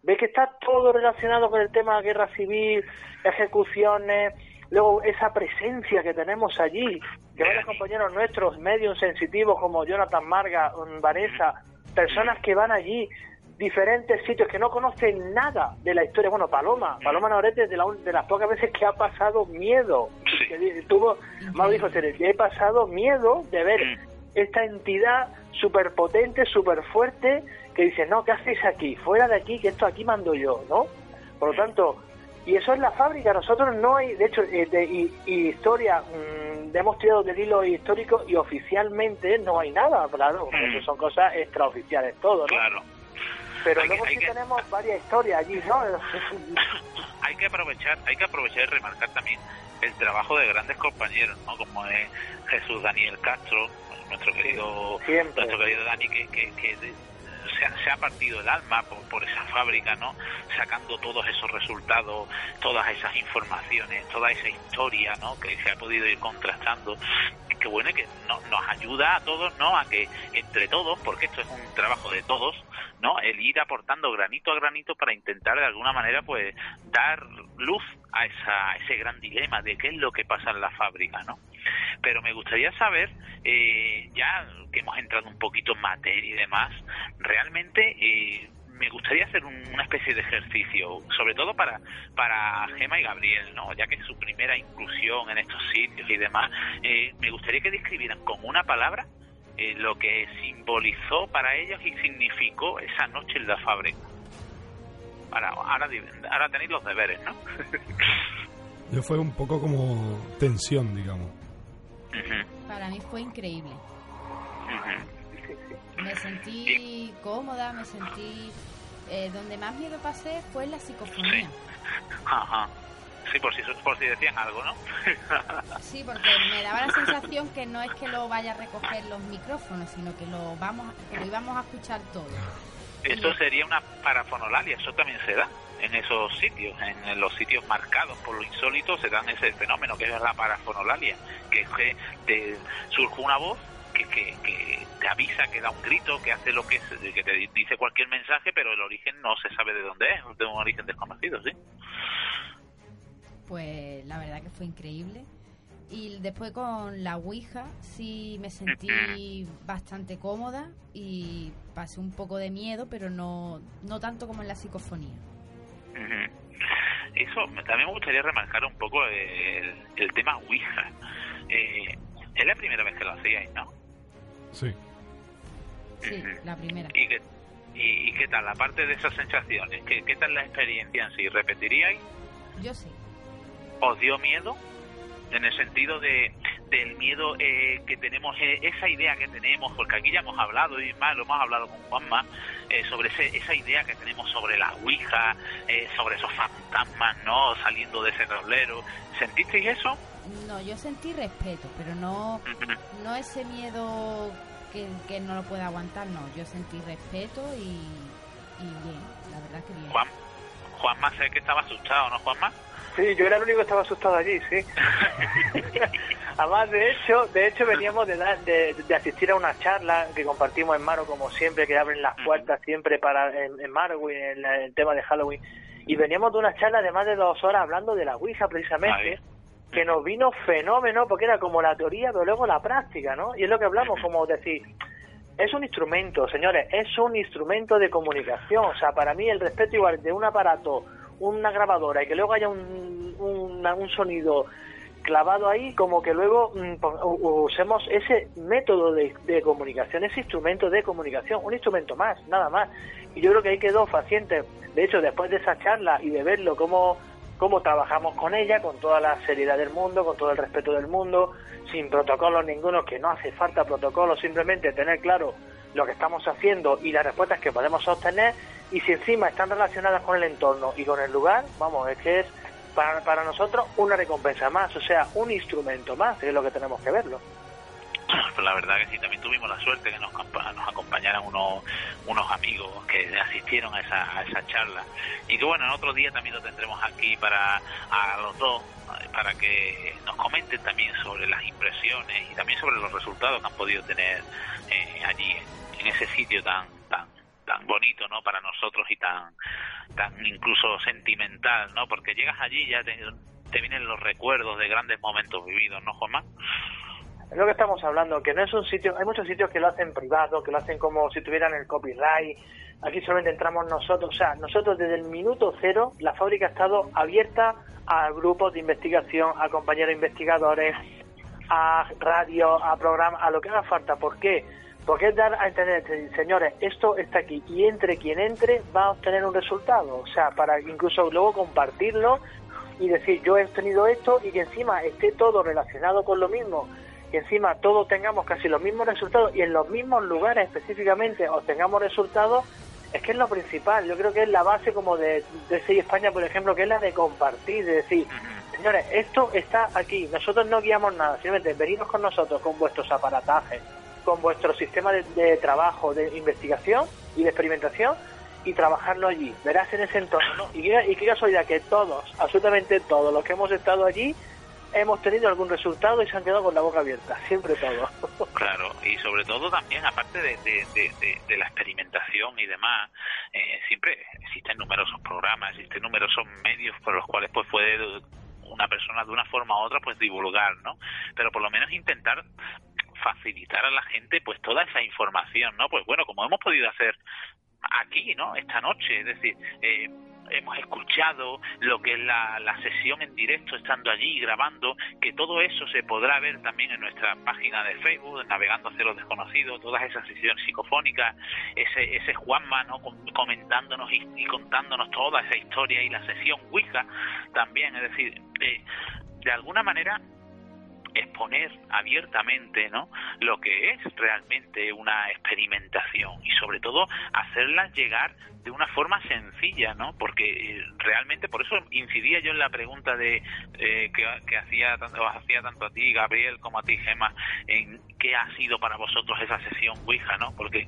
ves que está todo relacionado con el tema de guerra civil, ejecuciones, luego esa presencia que tenemos allí, de varios compañeros nuestros, medios sensitivos como Jonathan Marga, mm, Vanessa, personas que van allí, diferentes sitios que no conocen nada de la historia. Bueno, Paloma, Paloma Navarrete es de, la de las pocas veces que ha pasado miedo. Que tuvo, Mau dijo, he pasado miedo de ver esta entidad súper potente, súper fuerte, que dice, no, ¿qué hacéis aquí? Fuera de aquí, que esto aquí mando yo, ¿no? Por lo tanto, y eso es la fábrica, nosotros no hay, de hecho, eh, de, y, y historia, mm, hemos tirado del hilo histórico y oficialmente no hay nada, claro, eso son cosas extraoficiales todo, ¿no? Claro. Pero Hay que- luego hay sí que- tenemos varias historias allí, ¿no? <laughs> hay que aprovechar hay que aprovechar y remarcar también el trabajo de grandes compañeros no como es Jesús Daniel Castro nuestro querido Siempre. nuestro querido Dani que, que, que se, ha, se ha partido el alma por, por esa fábrica no sacando todos esos resultados todas esas informaciones toda esa historia no que se ha podido ir contrastando. Que bueno que no- nos ayuda a todos no a que entre todos porque esto es un trabajo de todos no el ir aportando granito a granito para intentar de alguna manera pues dar luz a esa ese gran dilema de qué es lo que pasa en la fábrica no pero me gustaría saber eh, ya que hemos entrado un poquito en materia y demás realmente eh, me gustaría hacer un- una especie de ejercicio, sobre todo para, para Gema y Gabriel, ¿no? ya que es su primera inclusión en estos sitios y demás. Eh, me gustaría que describieran con una palabra eh, lo que simbolizó para ellos y significó esa noche en la fábrica. Ahora, ahora, tenéis los deberes, ¿no? <laughs> Yo fue un poco como tensión, digamos. Para mí fue increíble. Me sentí cómoda, me sentí... eh, donde más miedo pasé fue en la psicofonía. Ajá. Sí, por si, por si decían algo, ¿no? <laughs> Sí, porque me daba la sensación que no es que lo vaya a recoger los micrófonos, sino que lo vamos, que lo íbamos a escuchar todo. Esto sería una parafonolalia, eso también se da en esos sitios, en los sitios marcados por lo insólito se dan ese fenómeno que es la parafonolalia, que es que te surge una voz que, que, que te avisa, que da un grito, que hace lo que es, que te dice cualquier mensaje, pero el origen no se sabe de dónde es, de un origen desconocido, ¿sí? Pues la verdad que fue increíble. Y después con la Ouija sí me sentí bastante cómoda y pasé un poco de miedo, pero no, no tanto como en la psicofonía. Eso también me gustaría remarcar un poco el, el tema Ouija. Eh, es la primera vez que lo hacíais, ¿no? Sí. Sí, la primera. ¿Y qué, y, y qué tal? Aparte de esas sensaciones, ¿qué, ¿qué tal la experiencia en sí? ¿Repetiríais? Yo sí. ¿Os dio miedo? En el sentido de del miedo eh, que tenemos, eh, esa idea que tenemos, porque aquí ya hemos hablado, y más lo hemos hablado con Juanma, eh, sobre ese, esa idea que tenemos sobre la Ouija, eh, sobre esos fantasmas, ¿no? Saliendo de ese tablero. ¿Sentisteis eso? No, yo sentí respeto, pero no, no ese miedo que, que no lo puede aguantar, no. Yo sentí respeto y, y bien, la verdad que bien. Juan, Juanma sé que estaba asustado, ¿no, Juanma? Sí, yo era el único que estaba asustado allí, sí. <laughs> Además, de hecho, de hecho veníamos de, dar- de, de asistir a una charla que compartimos en Maro, como siempre, que abren las puertas siempre para en, en en la- el tema de Halloween. Y veníamos de una charla de más de dos horas hablando de la Ouija, precisamente, que nos vino fenómeno, porque era como la teoría, pero luego la práctica, ¿no? Y es lo que hablamos, como decir, es un instrumento, señores, es un instrumento de comunicación. O sea, para mí el respeto igual de un aparato, una grabadora y que luego haya un, un sonido clavado ahí, como que luego mm, u- usemos ese método de, de comunicación, ese instrumento de comunicación, un instrumento más, nada más. Y yo creo que ahí quedó paciente. De hecho, después de esa charla y de verlo cómo, cómo trabajamos con ella, con toda la seriedad del mundo, con todo el respeto del mundo, sin protocolos ninguno, que no hace falta protocolos, simplemente tener claro lo que estamos haciendo y las respuestas que podemos obtener, y si encima están relacionadas con el entorno y con el lugar, vamos, es que es para, para nosotros una recompensa más, o sea, un instrumento más, es lo que tenemos que verlo. <laughs> Pues la verdad que sí, también tuvimos la suerte que nos, compa- nos acompañaran unos, unos amigos que asistieron a esa, a esa charla. Y que bueno, en otro día también lo tendremos aquí para a los dos, para que nos comenten también sobre las impresiones y también sobre los resultados que han podido tener eh, allí, en, ese sitio tan tan tan bonito no para nosotros y tan tan incluso sentimental no porque llegas allí ya te, te vienen los recuerdos de grandes momentos vividos no Juanma Es lo que estamos hablando, que no es un sitio, hay muchos sitios que lo hacen privado, que lo hacen como si tuvieran el copyright, aquí solamente entramos nosotros, o sea, nosotros desde el minuto cero, la fábrica ha estado abierta a grupos de investigación, a compañeros investigadores, a radio, a programas, a lo que haga falta. ¿Por qué? Porque es dar a entender, señores, esto está aquí y entre quien entre va a obtener un resultado. O sea, para incluso luego compartirlo y decir, yo he obtenido esto y que encima esté todo relacionado con lo mismo, que encima todos tengamos casi los mismos resultados y en los mismos lugares específicamente obtengamos resultados, es que es lo principal. Yo creo que es la base como de, de España, por ejemplo, que es la de compartir, de decir, señores, esto está aquí, nosotros no guiamos nada, simplemente veniros con nosotros, con vuestros aparatajes, con vuestro sistema de, de trabajo, de investigación y de experimentación y trabajarlo allí. Verás en ese entorno, ¿no? Y, qué- y qué casualidad que todos, absolutamente todos los que hemos estado allí, hemos tenido algún resultado y se han quedado con la boca abierta, siempre todos. <laughs> Claro, y sobre todo también, aparte de la experimentación y demás, eh, siempre existen numerosos programas, existen numerosos medios por los cuales pues puede una persona de una forma u otra pues divulgar, ¿no? Pero por lo menos intentar facilitar a la gente pues toda esa información, ¿no? Pues bueno, como hemos podido hacer aquí, ¿no? Esta noche, es decir, eh, hemos escuchado lo que es la, sesión en directo estando allí grabando, que todo eso se podrá ver también en nuestra página de Facebook, Navegando hacia lo desconocido, todas esas sesiones psicofónicas, ese, ese Juanma, ¿no? Com- comentándonos y, y contándonos toda esa historia y la sesión Wicca también, es decir, eh, de alguna manera exponer abiertamente ¿no? lo que es realmente una experimentación y sobre todo hacerla llegar de una forma sencilla no porque eh, realmente por eso incidía yo en la pregunta de eh, que, hacía tanto hacía tanto a ti Gabriel como a ti Gemma en qué ha sido para vosotros esa sesión Ouija no porque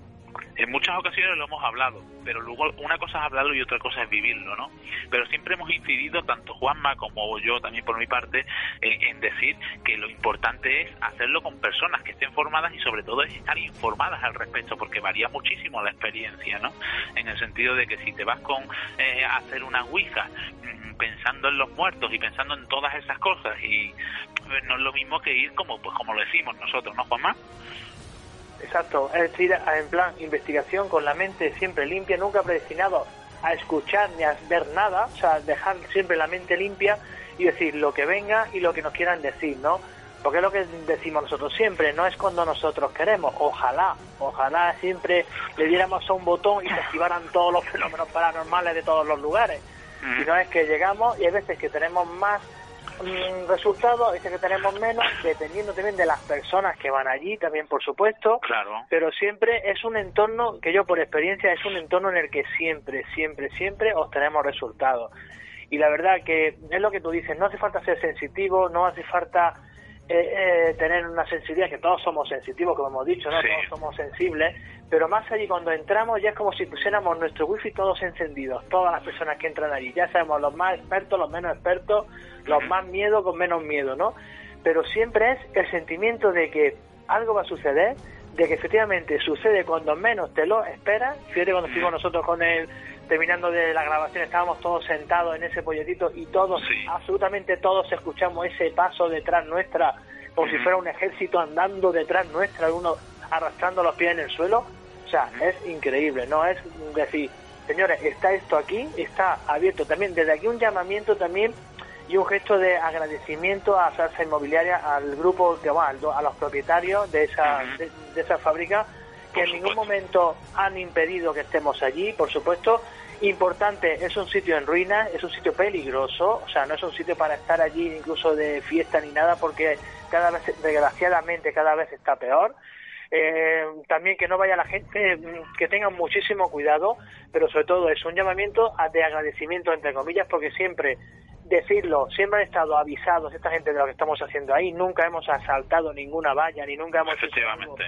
en muchas ocasiones lo hemos hablado, pero luego una cosa es hablarlo y otra cosa es vivirlo, ¿no? Pero siempre hemos incidido, tanto Juanma como yo también por mi parte, en, decir que lo importante es hacerlo con personas que estén formadas y sobre todo es estar informadas al respecto, porque varía muchísimo la experiencia, ¿no? En el sentido de que si te vas con eh, hacer una ouija mm, pensando en los muertos y pensando en todas esas cosas y eh, no es lo mismo que ir como pues como lo decimos nosotros, ¿no, Juanma? Exacto, es decir, en plan investigación con la mente siempre limpia, nunca predestinado a escuchar ni a ver nada, o sea, dejar siempre la mente limpia y decir lo que venga y lo que nos quieran decir, ¿no? Porque es lo que decimos nosotros siempre, no es cuando nosotros queremos, ojalá, ojalá siempre le diéramos a un botón y se activaran todos los fenómenos paranormales de todos los lugares. Y no es que llegamos y hay veces que tenemos más mm, resultados, a veces que tenemos menos, dependiendo también de las personas que van allí, también por supuesto. Claro. Pero siempre es un entorno que yo por experiencia es un entorno en el que siempre, siempre, siempre obtenemos resultados. Y la verdad que es lo que tú dices, no hace falta ser sensitivo, no hace falta eh, eh, tener una sensibilidad, que todos somos sensitivos, como hemos dicho, ¿no? Todos somos sensibles, pero más allí cuando entramos ya es como si pusiéramos nuestro wifi todos encendidos, todas las personas que entran allí, ya sabemos los más expertos, los menos expertos, los más miedo con menos miedo, ¿no? Pero siempre es el sentimiento de que algo va a suceder, de que efectivamente sucede cuando menos te lo esperas, fíjate cuando estuvimos nosotros con el terminando de la grabación estábamos todos sentados en ese polletito y todos, absolutamente todos escuchamos ese paso detrás nuestra, como si fuera un ejército andando detrás nuestra, uno arrastrando los pies en el suelo. O sea, es increíble, ¿no? Es decir, señores, está esto aquí, está abierto también, desde aquí un llamamiento también y un gesto de agradecimiento a Salsa Inmobiliaria, al grupo, que, bueno, a los propietarios de esa, de, de esa fábrica, que en ningún momento han impedido que estemos allí, por supuesto, Importante, es un sitio en ruinas, es un sitio peligroso, o sea, no es un sitio para estar allí incluso de fiesta ni nada, porque cada vez, desgraciadamente, cada vez está peor. Eh, también que no vaya la gente, que tengan muchísimo cuidado, pero sobre todo es un llamamiento de agradecimiento, entre comillas, porque siempre decirlo, siempre han estado avisados esta gente de lo que estamos haciendo ahí, nunca hemos asaltado ninguna valla, ni nunca hemos Efectivamente.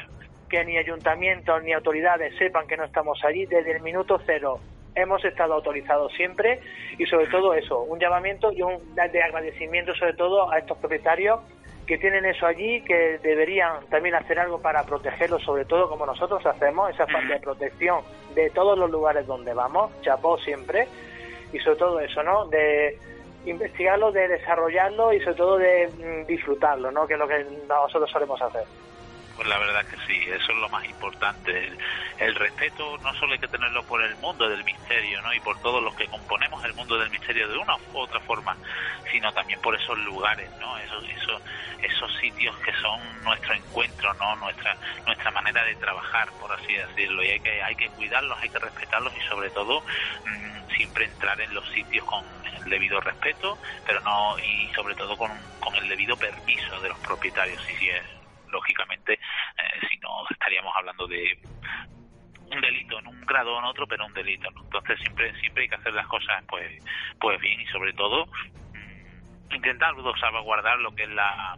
que ni ayuntamientos ni autoridades sepan que no estamos allí desde el minuto cero hemos estado autorizados siempre y sobre todo eso, un llamamiento y un de agradecimiento sobre todo a estos propietarios que tienen eso allí, que deberían también hacer algo para protegerlo, sobre todo como nosotros hacemos, esa parte de protección de todos los lugares donde vamos, chapó siempre, y sobre todo eso, ¿no? De investigarlo, de desarrollarlo y sobre todo de mm, disfrutarlo, ¿no? Que es lo que nosotros solemos hacer. Pues la verdad que sí, eso es lo más importante. El, respeto no solo hay que tenerlo por el mundo del misterio, ¿no? Y por todos los que componemos el mundo del misterio de una u otra forma, sino también por esos lugares, ¿no? Esos, esos, esos sitios que son nuestro encuentro, ¿no? Nuestra, nuestra manera de trabajar, por así decirlo. Y hay que, hay que cuidarlos, hay que respetarlos y sobre todo mmm, siempre entrar en los sitios con el debido respeto, pero no, y sobre todo con, con el debido permiso de los propietarios, si, si es lógicamente, eh, si no estaríamos hablando de un delito en un grado o en otro, pero un delito. ¿no? Entonces siempre siempre hay que hacer las cosas pues pues bien y sobre todo mmm, intentar salvaguardar lo que es la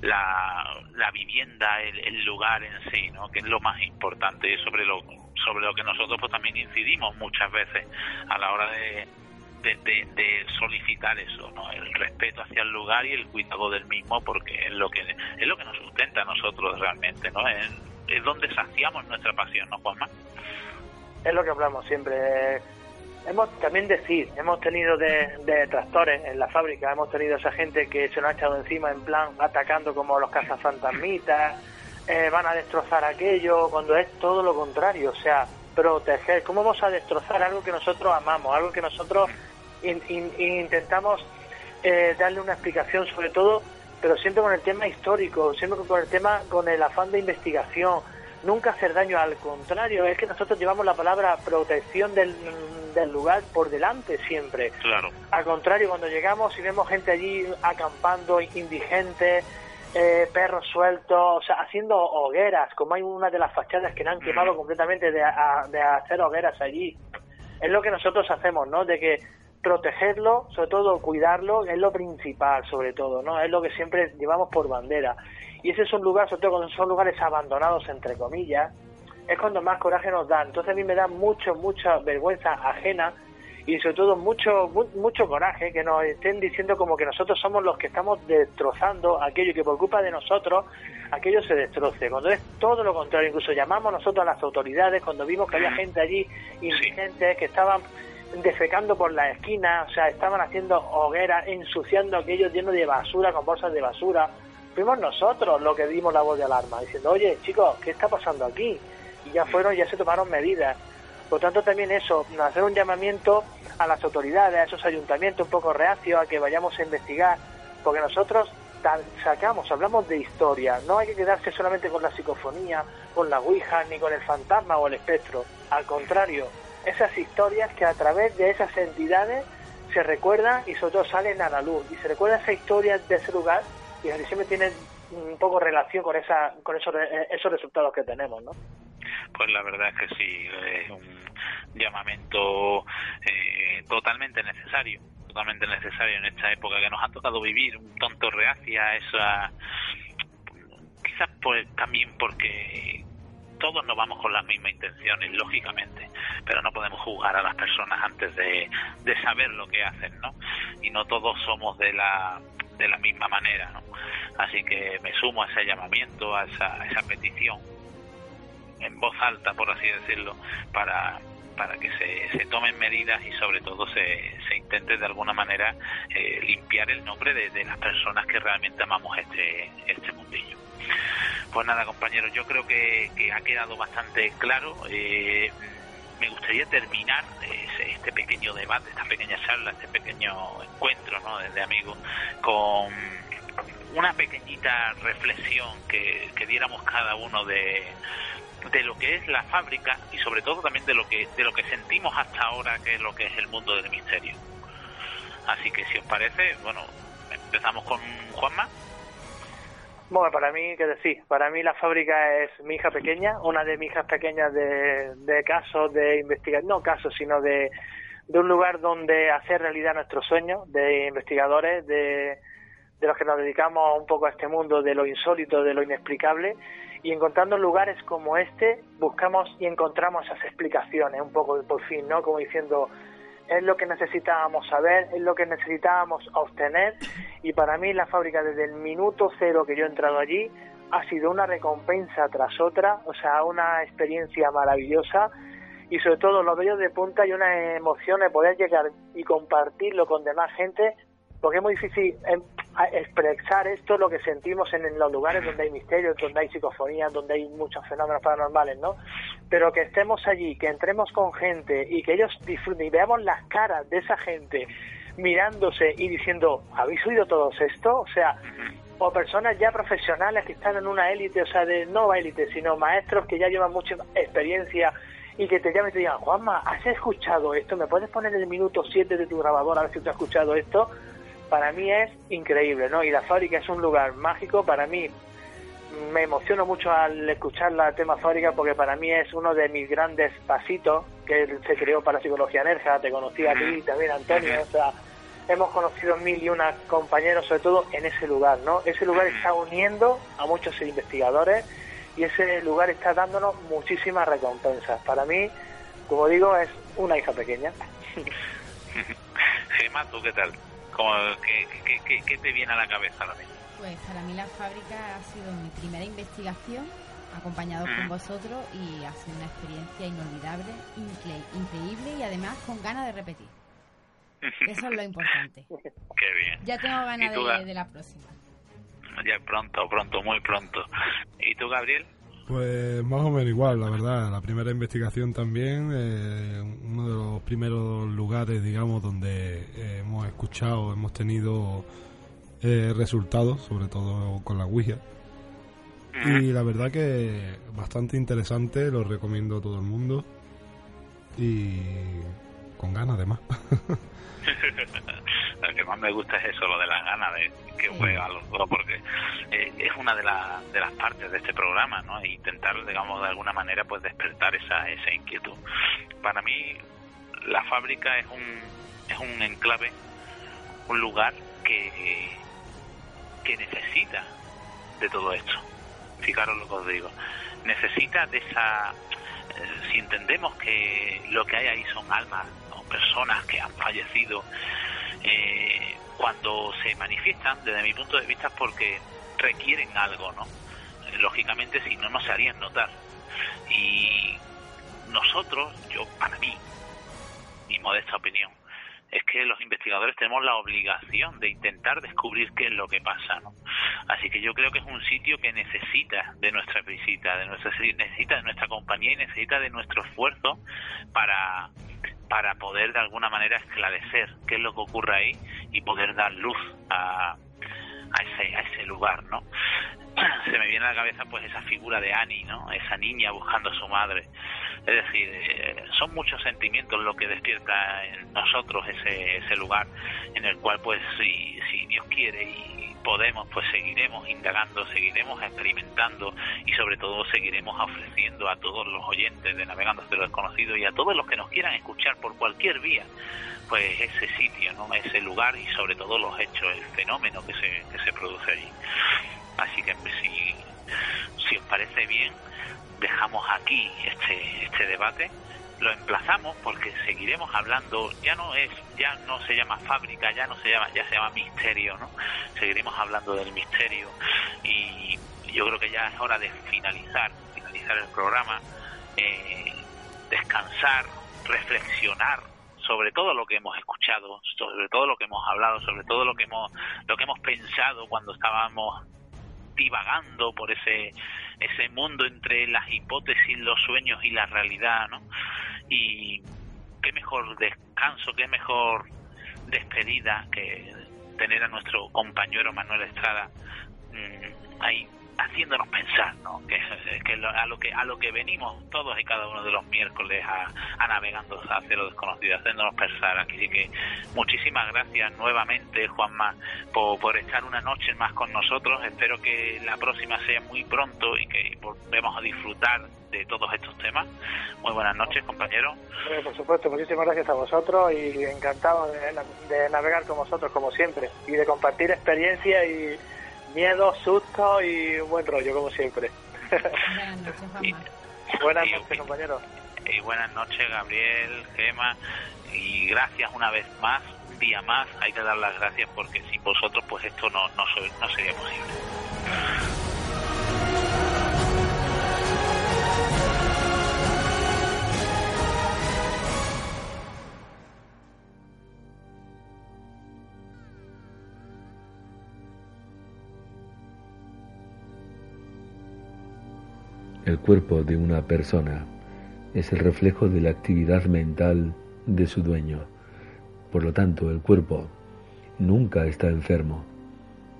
la, la vivienda, el, el, lugar en sí, ¿no? que es lo más importante sobre lo sobre lo que nosotros pues también incidimos muchas veces a la hora de, de, solicitar eso, ¿no? El respeto hacia el lugar y el cuidado del mismo, porque es lo que es lo que nos sustenta a nosotros realmente, ¿no? Es, es donde saciamos nuestra pasión, ¿no, Juanma? Es lo que hablamos siempre. Hemos también decir, hemos tenido de, de tractores en la fábrica, hemos tenido esa gente que se nos ha echado encima en plan atacando como los cazafantasmitas, eh, van a destrozar aquello, cuando es todo lo contrario, o sea, proteger, ¿cómo vamos a destrozar algo que nosotros amamos, algo que nosotros in, in, intentamos eh, darle una explicación sobre todo, pero siempre con el tema histórico, siempre con el tema, con el afán de investigación, nunca hacer daño, al contrario, es que nosotros llevamos la palabra protección del, del lugar por delante siempre. Claro. Al contrario, cuando llegamos y vemos gente allí acampando, indigentes, eh, perros sueltos, o sea, haciendo hogueras, como hay una de las fachadas que la han quemado completamente de, a, de hacer hogueras allí. Es lo que nosotros hacemos, ¿no? De que protegerlo, sobre todo cuidarlo, es lo principal, sobre todo, ¿no? Es lo que siempre llevamos por bandera. Y ese es un lugar, sobre todo cuando son lugares abandonados, entre comillas, es cuando más coraje nos dan. Entonces a mí me da mucho, mucha vergüenza ajena y sobre todo mucho, mucho coraje que nos estén diciendo como que nosotros somos los que estamos destrozando aquello y que por culpa de nosotros aquello se destroce. Cuando es todo lo contrario, incluso llamamos nosotros a las autoridades cuando vimos que había gente allí indigentes que estaban defecando por la esquina, o sea, estaban haciendo hogueras, ensuciando aquello lleno de basura, con bolsas de basura. Fuimos nosotros los que dimos la voz de alarma, diciendo, oye, chicos, ¿qué está pasando aquí? Y ya fueron, ya se tomaron medidas. Por tanto, también eso, hacer un llamamiento a las autoridades, a esos ayuntamientos un poco reacios, a que vayamos a investigar, porque nosotros sacamos, hablamos de historia. No hay que quedarse solamente con la psicofonía, con la Ouija, ni con el fantasma o el espectro. Al contrario, esas historias que a través de esas entidades se recuerdan y sobre todo salen a la luz. Y se recuerda esa historia de ese lugar y siempre tienen un poco relación con esa con esos, esos resultados que tenemos, ¿no? Pues la verdad es que sí, es un llamamiento eh, totalmente necesario totalmente necesario en esta época que nos ha tocado vivir un tonto reacia esa quizás pues también porque todos nos vamos con las mismas intenciones lógicamente pero no podemos juzgar a las personas antes de, de saber lo que hacen no y no todos somos de la de la misma manera no así que me sumo a ese llamamiento a esa, a esa petición en voz alta por así decirlo para para que se, se tomen medidas y sobre todo se, se intente de alguna manera eh, limpiar el nombre de, las personas que realmente amamos este, este mundillo. Pues nada, compañeros, yo creo que, ha quedado bastante claro. Eh, me gustaría terminar este pequeño debate, esta pequeña charla, este pequeño encuentro ¿no? de, amigos con una pequeñita reflexión que, que diéramos cada uno de, de lo que es la fábrica y sobre todo también de lo que de lo que sentimos hasta ahora que es lo que es el mundo del misterio. Así que si os parece bueno empezamos con Juanma. Bueno para mí qué decir para mí la fábrica es mi hija pequeña una de mis hijas pequeñas de, de casos de investigación no casos sino de, de un lugar donde hacer realidad nuestros sueños de investigadores de de los que nos dedicamos un poco a este mundo de lo insólito, de lo inexplicable, y encontrando lugares como este buscamos y encontramos esas explicaciones un poco por fin, ¿no? Como diciendo, es lo que necesitábamos saber, es lo que necesitábamos obtener y para mí la fábrica desde el minuto cero que yo he entrado allí ha sido una recompensa tras otra, o sea, una experiencia maravillosa y sobre todo los bellos de punta y una emoción de poder llegar y compartirlo con demás gente porque es muy difícil em, expresar esto, lo que sentimos en, los lugares donde hay misterios, donde hay psicofonías, donde hay muchos fenómenos paranormales, ¿no? Pero que estemos allí, que entremos con gente y que ellos disfruten y veamos las caras de esa gente mirándose y diciendo, ¿habéis oído todo esto? O sea, o personas ya profesionales que están en una élite, o sea, de no élite, sino maestros que ya llevan mucha experiencia y que te llamen y te digan, Juanma, ¿has escuchado esto? ¿Me puedes poner el minuto 7 de tu grabador a ver si tú has escuchado esto? Para mí es increíble, ¿no? Y la fábrica es un lugar mágico, para mí me emociono mucho al escuchar la tema fábrica porque para mí es uno de mis grandes pasitos que se creó para Psicología Nerja, te conocí a ti también Antonio, o sea, hemos conocido mil y una compañeros sobre todo en ese lugar, ¿no? Ese lugar está uniendo a muchos investigadores y ese lugar está dándonos muchísimas recompensas. Para mí, como digo, es una hija pequeña. <laughs> Gemma, ¿tú qué tal? ¿Qué, te viene a la cabeza ahora mismo? Pues para mí la fábrica ha sido mi primera investigación, acompañado con vosotros, y ha sido una experiencia inolvidable, increíble y además con ganas de repetir. Eso es lo importante. <laughs> Qué bien. Ya tengo ganas de, de la próxima. Ya pronto, pronto, muy pronto. ¿Y tú, Gabriel? Pues más o menos igual, la verdad. La primera investigación también, eh, uno de los primeros lugares, digamos, donde eh, hemos escuchado, hemos tenido eh, resultados, sobre todo con la Ouija. Y la verdad que bastante interesante, lo recomiendo a todo el mundo. Y con ganas, además. <laughs> que más me gusta es eso, lo de las ganas de que juega los dos, porque eh, es una de, de las partes de este programa, ¿no? E intentar, digamos, de alguna manera, pues despertar esa, esa inquietud. Para mí, la fábrica es un, es un enclave, un lugar que, que necesita de todo esto. Fijaros lo que os digo. Necesita de esa... Eh, si entendemos que lo que hay ahí son almas o personas que han fallecido eh, cuando se manifiestan, desde mi punto de vista, porque requieren algo, ¿no? Eh, lógicamente, si no, no se harían notar. Y nosotros, yo, para mí, mi modesta opinión, es que los investigadores tenemos la obligación de intentar descubrir qué es lo que pasa, ¿no? Así que yo creo que es un sitio que necesita de nuestra visita, de nuestra, necesita de nuestra compañía y necesita de nuestro esfuerzo para para poder de alguna manera esclarecer qué es lo que ocurre ahí y poder dar luz a, a ese, a ese lugar, ¿no? <clears throat> Se me viene a la cabeza pues esa figura de Annie, ¿no? Esa niña buscando a su madre. Es decir, eh, son muchos sentimientos lo que despierta en nosotros ese, ese lugar en el cual pues si, si Dios quiere y podemos pues seguiremos indagando, seguiremos experimentando y sobre todo seguiremos ofreciendo a todos los oyentes de Navegando hacia lo desconocido y a todos los que nos quieran escuchar por cualquier vía pues ese sitio, ¿no? ese lugar y sobre todo los hechos, el fenómeno que se, que se produce allí. Así que pues, si, si os parece bien, dejamos aquí este, este debate lo emplazamos porque seguiremos hablando ya no es ya no se llama fábrica ya no se llama ya se llama misterio no seguiremos hablando del misterio y yo creo que ya es hora de finalizar finalizar el programa eh, descansar reflexionar sobre todo lo que hemos escuchado sobre todo lo que hemos hablado sobre todo lo que hemos lo que hemos pensado cuando estábamos divagando por ese ese mundo entre las hipótesis, los sueños y la realidad, ¿no? Y qué mejor descanso, qué mejor despedida que tener a nuestro compañero Manuel Estrada mm, ahí haciéndonos pensar, ¿no? Que, a lo que a lo que venimos todos y cada uno de los miércoles a, navegando hacia lo desconocido, haciéndonos pensar. Así que muchísimas gracias nuevamente, Juanma, por, estar una noche más con nosotros. Espero que la próxima sea muy pronto y que volvemos a disfrutar de todos estos temas. Muy buenas noches, compañero. por supuesto, muchísimas gracias a vosotros y encantado de, de navegar con vosotros como siempre y de compartir experiencia y miedo, susto y buen rollo, como siempre. Buenas noches, buenas noches, compañero. Y buenas noches, Gabriel, Gema, y gracias una vez más, un día más. Hay que dar las gracias porque sin vosotros, pues esto no, no, no sería posible. El cuerpo de una persona es el reflejo de la actividad mental de su dueño. Por lo tanto, el cuerpo nunca está enfermo.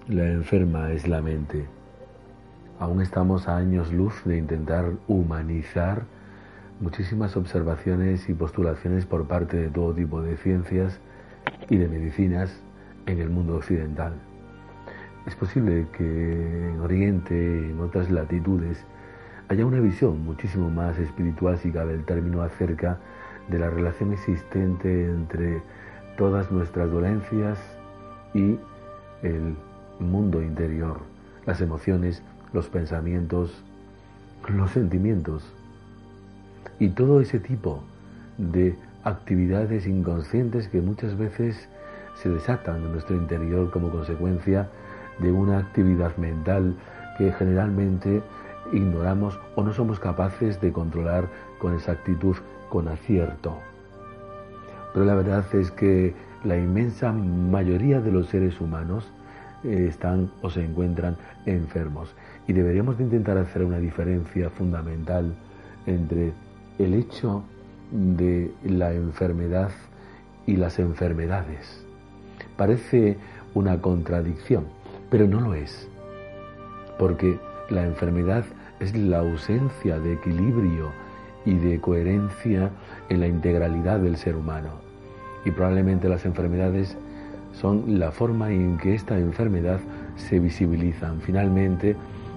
La enferma es la mente. Aún estamos a años luz de intentar humanizar muchísimas observaciones y postulaciones por parte de todo tipo de ciencias y de medicinas en el mundo occidental. Es posible que en Oriente, en otras latitudes, haya una visión muchísimo más espirituásica del término acerca de la relación existente entre todas nuestras dolencias y el mundo interior, las emociones, los pensamientos, los sentimientos. Y todo ese tipo de actividades inconscientes que muchas veces se desatan en nuestro interior como consecuencia de una actividad mental que generalmente ignoramos o no somos capaces de controlar con exactitud, con acierto. Pero la verdad es que la inmensa mayoría de los seres humanos eh, están o se encuentran enfermos y deberíamos de intentar hacer una diferencia fundamental entre el hecho de la enfermedad y las enfermedades. Parece una contradicción, pero no lo es, porque la enfermedad es la ausencia de equilibrio y de coherencia en la integralidad del ser humano. Y probablemente las enfermedades son la forma en que esta enfermedad se visibilizan. Finalmente,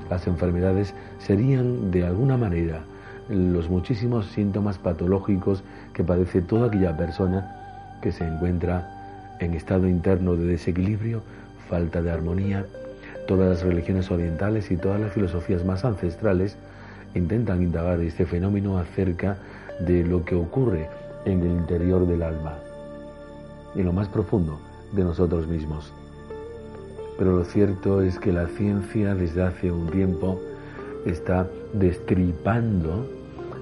las enfermedades serían de alguna manera los muchísimos síntomas patológicos que padece toda aquella persona que se encuentra en estado interno de desequilibrio, falta de armonía, Todas las religiones orientales y todas las filosofías más ancestrales intentan indagar este fenómeno acerca de lo que ocurre en el interior del alma, en lo más profundo de nosotros mismos. Pero lo cierto es que la ciencia desde hace un tiempo está destripando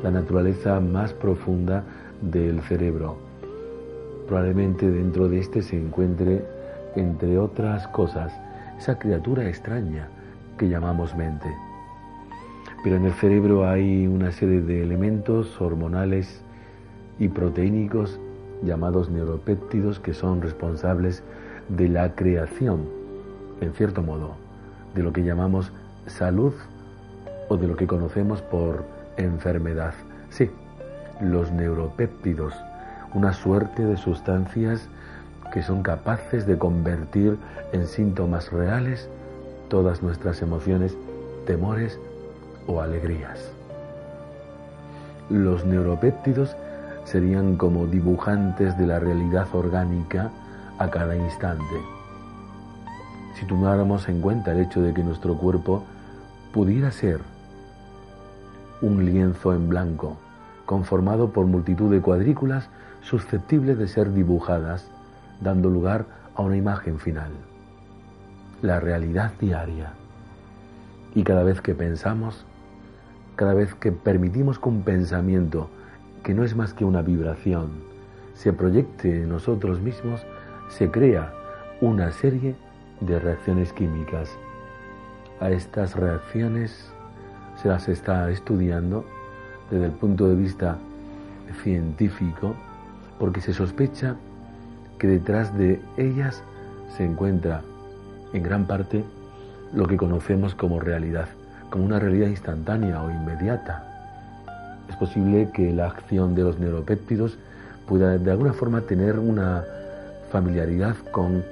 la naturaleza más profunda del cerebro. Probablemente dentro de este se encuentre, entre otras cosas, esa criatura extraña que llamamos mente. Pero en el cerebro hay una serie de elementos hormonales y proteínicos llamados neuropéptidos que son responsables de la creación en cierto modo, de lo que llamamos salud o de lo que conocemos por enfermedad. Sí, los neuropéptidos, una suerte de sustancias que son capaces de convertir en síntomas reales todas nuestras emociones, temores o alegrías. Los neuropéptidos serían como dibujantes de la realidad orgánica a cada instante. Si tomáramos en cuenta el hecho de que nuestro cuerpo pudiera ser un lienzo en blanco, conformado por multitud de cuadrículas susceptibles de ser dibujadas, dando lugar a una imagen final, la realidad diaria. Y cada vez que pensamos, cada vez que permitimos que un pensamiento, que no es más que una vibración, se proyecte en nosotros mismos, se crea una serie de reacciones químicas. A estas reacciones se las está estudiando desde el punto de vista científico porque se sospecha que detrás de ellas se encuentra en gran parte lo que conocemos como realidad, como una realidad instantánea o inmediata. Es posible que la acción de los neuropéptidos pueda de alguna forma tener una familiaridad con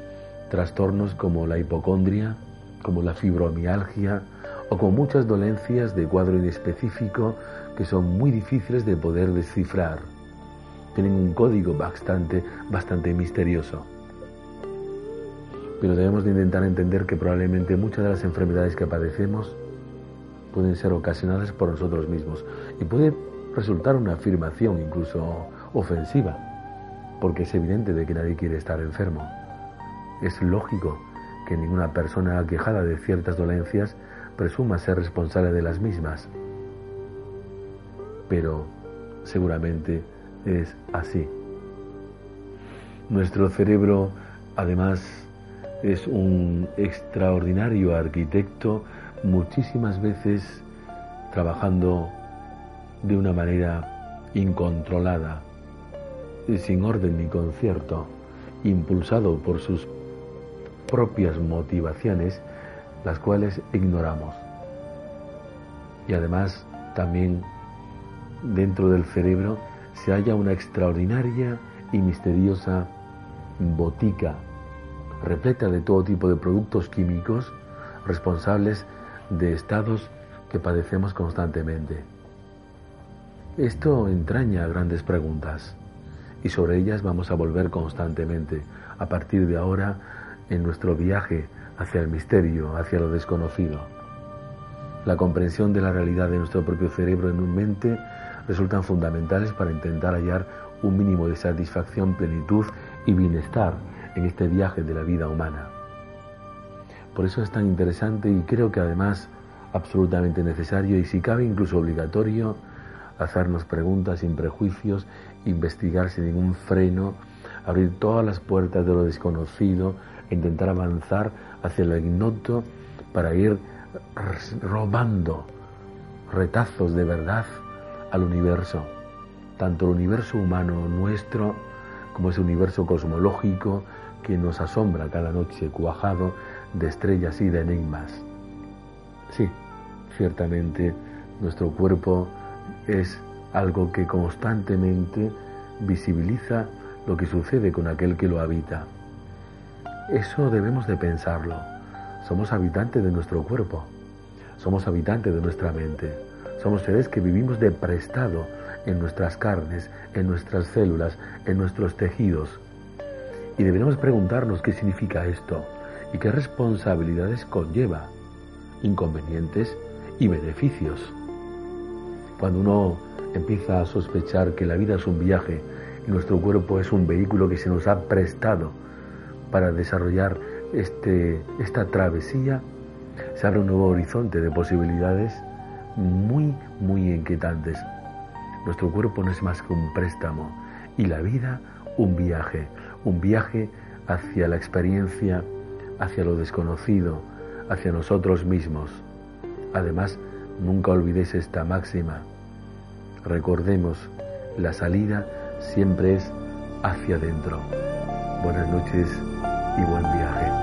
trastornos como la hipocondria, como la fibromialgia o con muchas dolencias de cuadro inespecífico que son muy difíciles de poder descifrar. Tienen un código bastante, bastante misterioso. Pero debemos de intentar entender que probablemente muchas de las enfermedades que padecemos pueden ser ocasionadas por nosotros mismos. Y puede resultar una afirmación incluso ofensiva, porque es evidente de que nadie quiere estar enfermo. Es lógico que ninguna persona aquejada de ciertas dolencias presuma ser responsable de las mismas. Pero seguramente es así. Nuestro cerebro, además, es un extraordinario arquitecto, muchísimas veces trabajando de una manera incontrolada, sin orden ni concierto, impulsado por sus propias motivaciones, las cuales ignoramos. Y además también dentro del cerebro se halla una extraordinaria y misteriosa botica repleta de todo tipo de productos químicos responsables de estados que padecemos constantemente. Esto entraña grandes preguntas y sobre ellas vamos a volver constantemente a partir de ahora en nuestro viaje hacia el misterio, hacia lo desconocido. La comprensión de la realidad de nuestro propio cerebro en un mente resultan fundamentales para intentar hallar un mínimo de satisfacción, plenitud y bienestar en este viaje de la vida humana. Por eso es tan interesante y creo que además absolutamente necesario y si cabe incluso obligatorio hacernos preguntas sin prejuicios, investigar sin ningún freno, abrir todas las puertas de lo desconocido e intentar avanzar hacia lo ignoto para ir robando retazos de verdad al universo, tanto el universo humano nuestro como ese universo cosmológico que nos asombra cada noche cuajado de estrellas y de enigmas. Sí, ciertamente nuestro cuerpo es algo que constantemente visibiliza lo que sucede con aquel que lo habita. Eso debemos de pensarlo. Somos habitantes de nuestro cuerpo, somos habitantes de nuestra mente. Somos seres que vivimos de prestado en nuestras carnes, en nuestras células, en nuestros tejidos. Y deberíamos preguntarnos qué significa esto y qué responsabilidades conlleva, inconvenientes y beneficios. Cuando uno empieza a sospechar que la vida es un viaje y nuestro cuerpo es un vehículo que se nos ha prestado para desarrollar este, esta travesía, se abre un nuevo horizonte de posibilidades muy, muy inquietantes. Nuestro cuerpo no es más que un préstamo y la vida un viaje, un viaje hacia la experiencia, hacia lo desconocido, hacia nosotros mismos. Además, nunca olvidéis esta máxima. Recordemos, la salida siempre es hacia adentro. Buenas noches y buen viaje.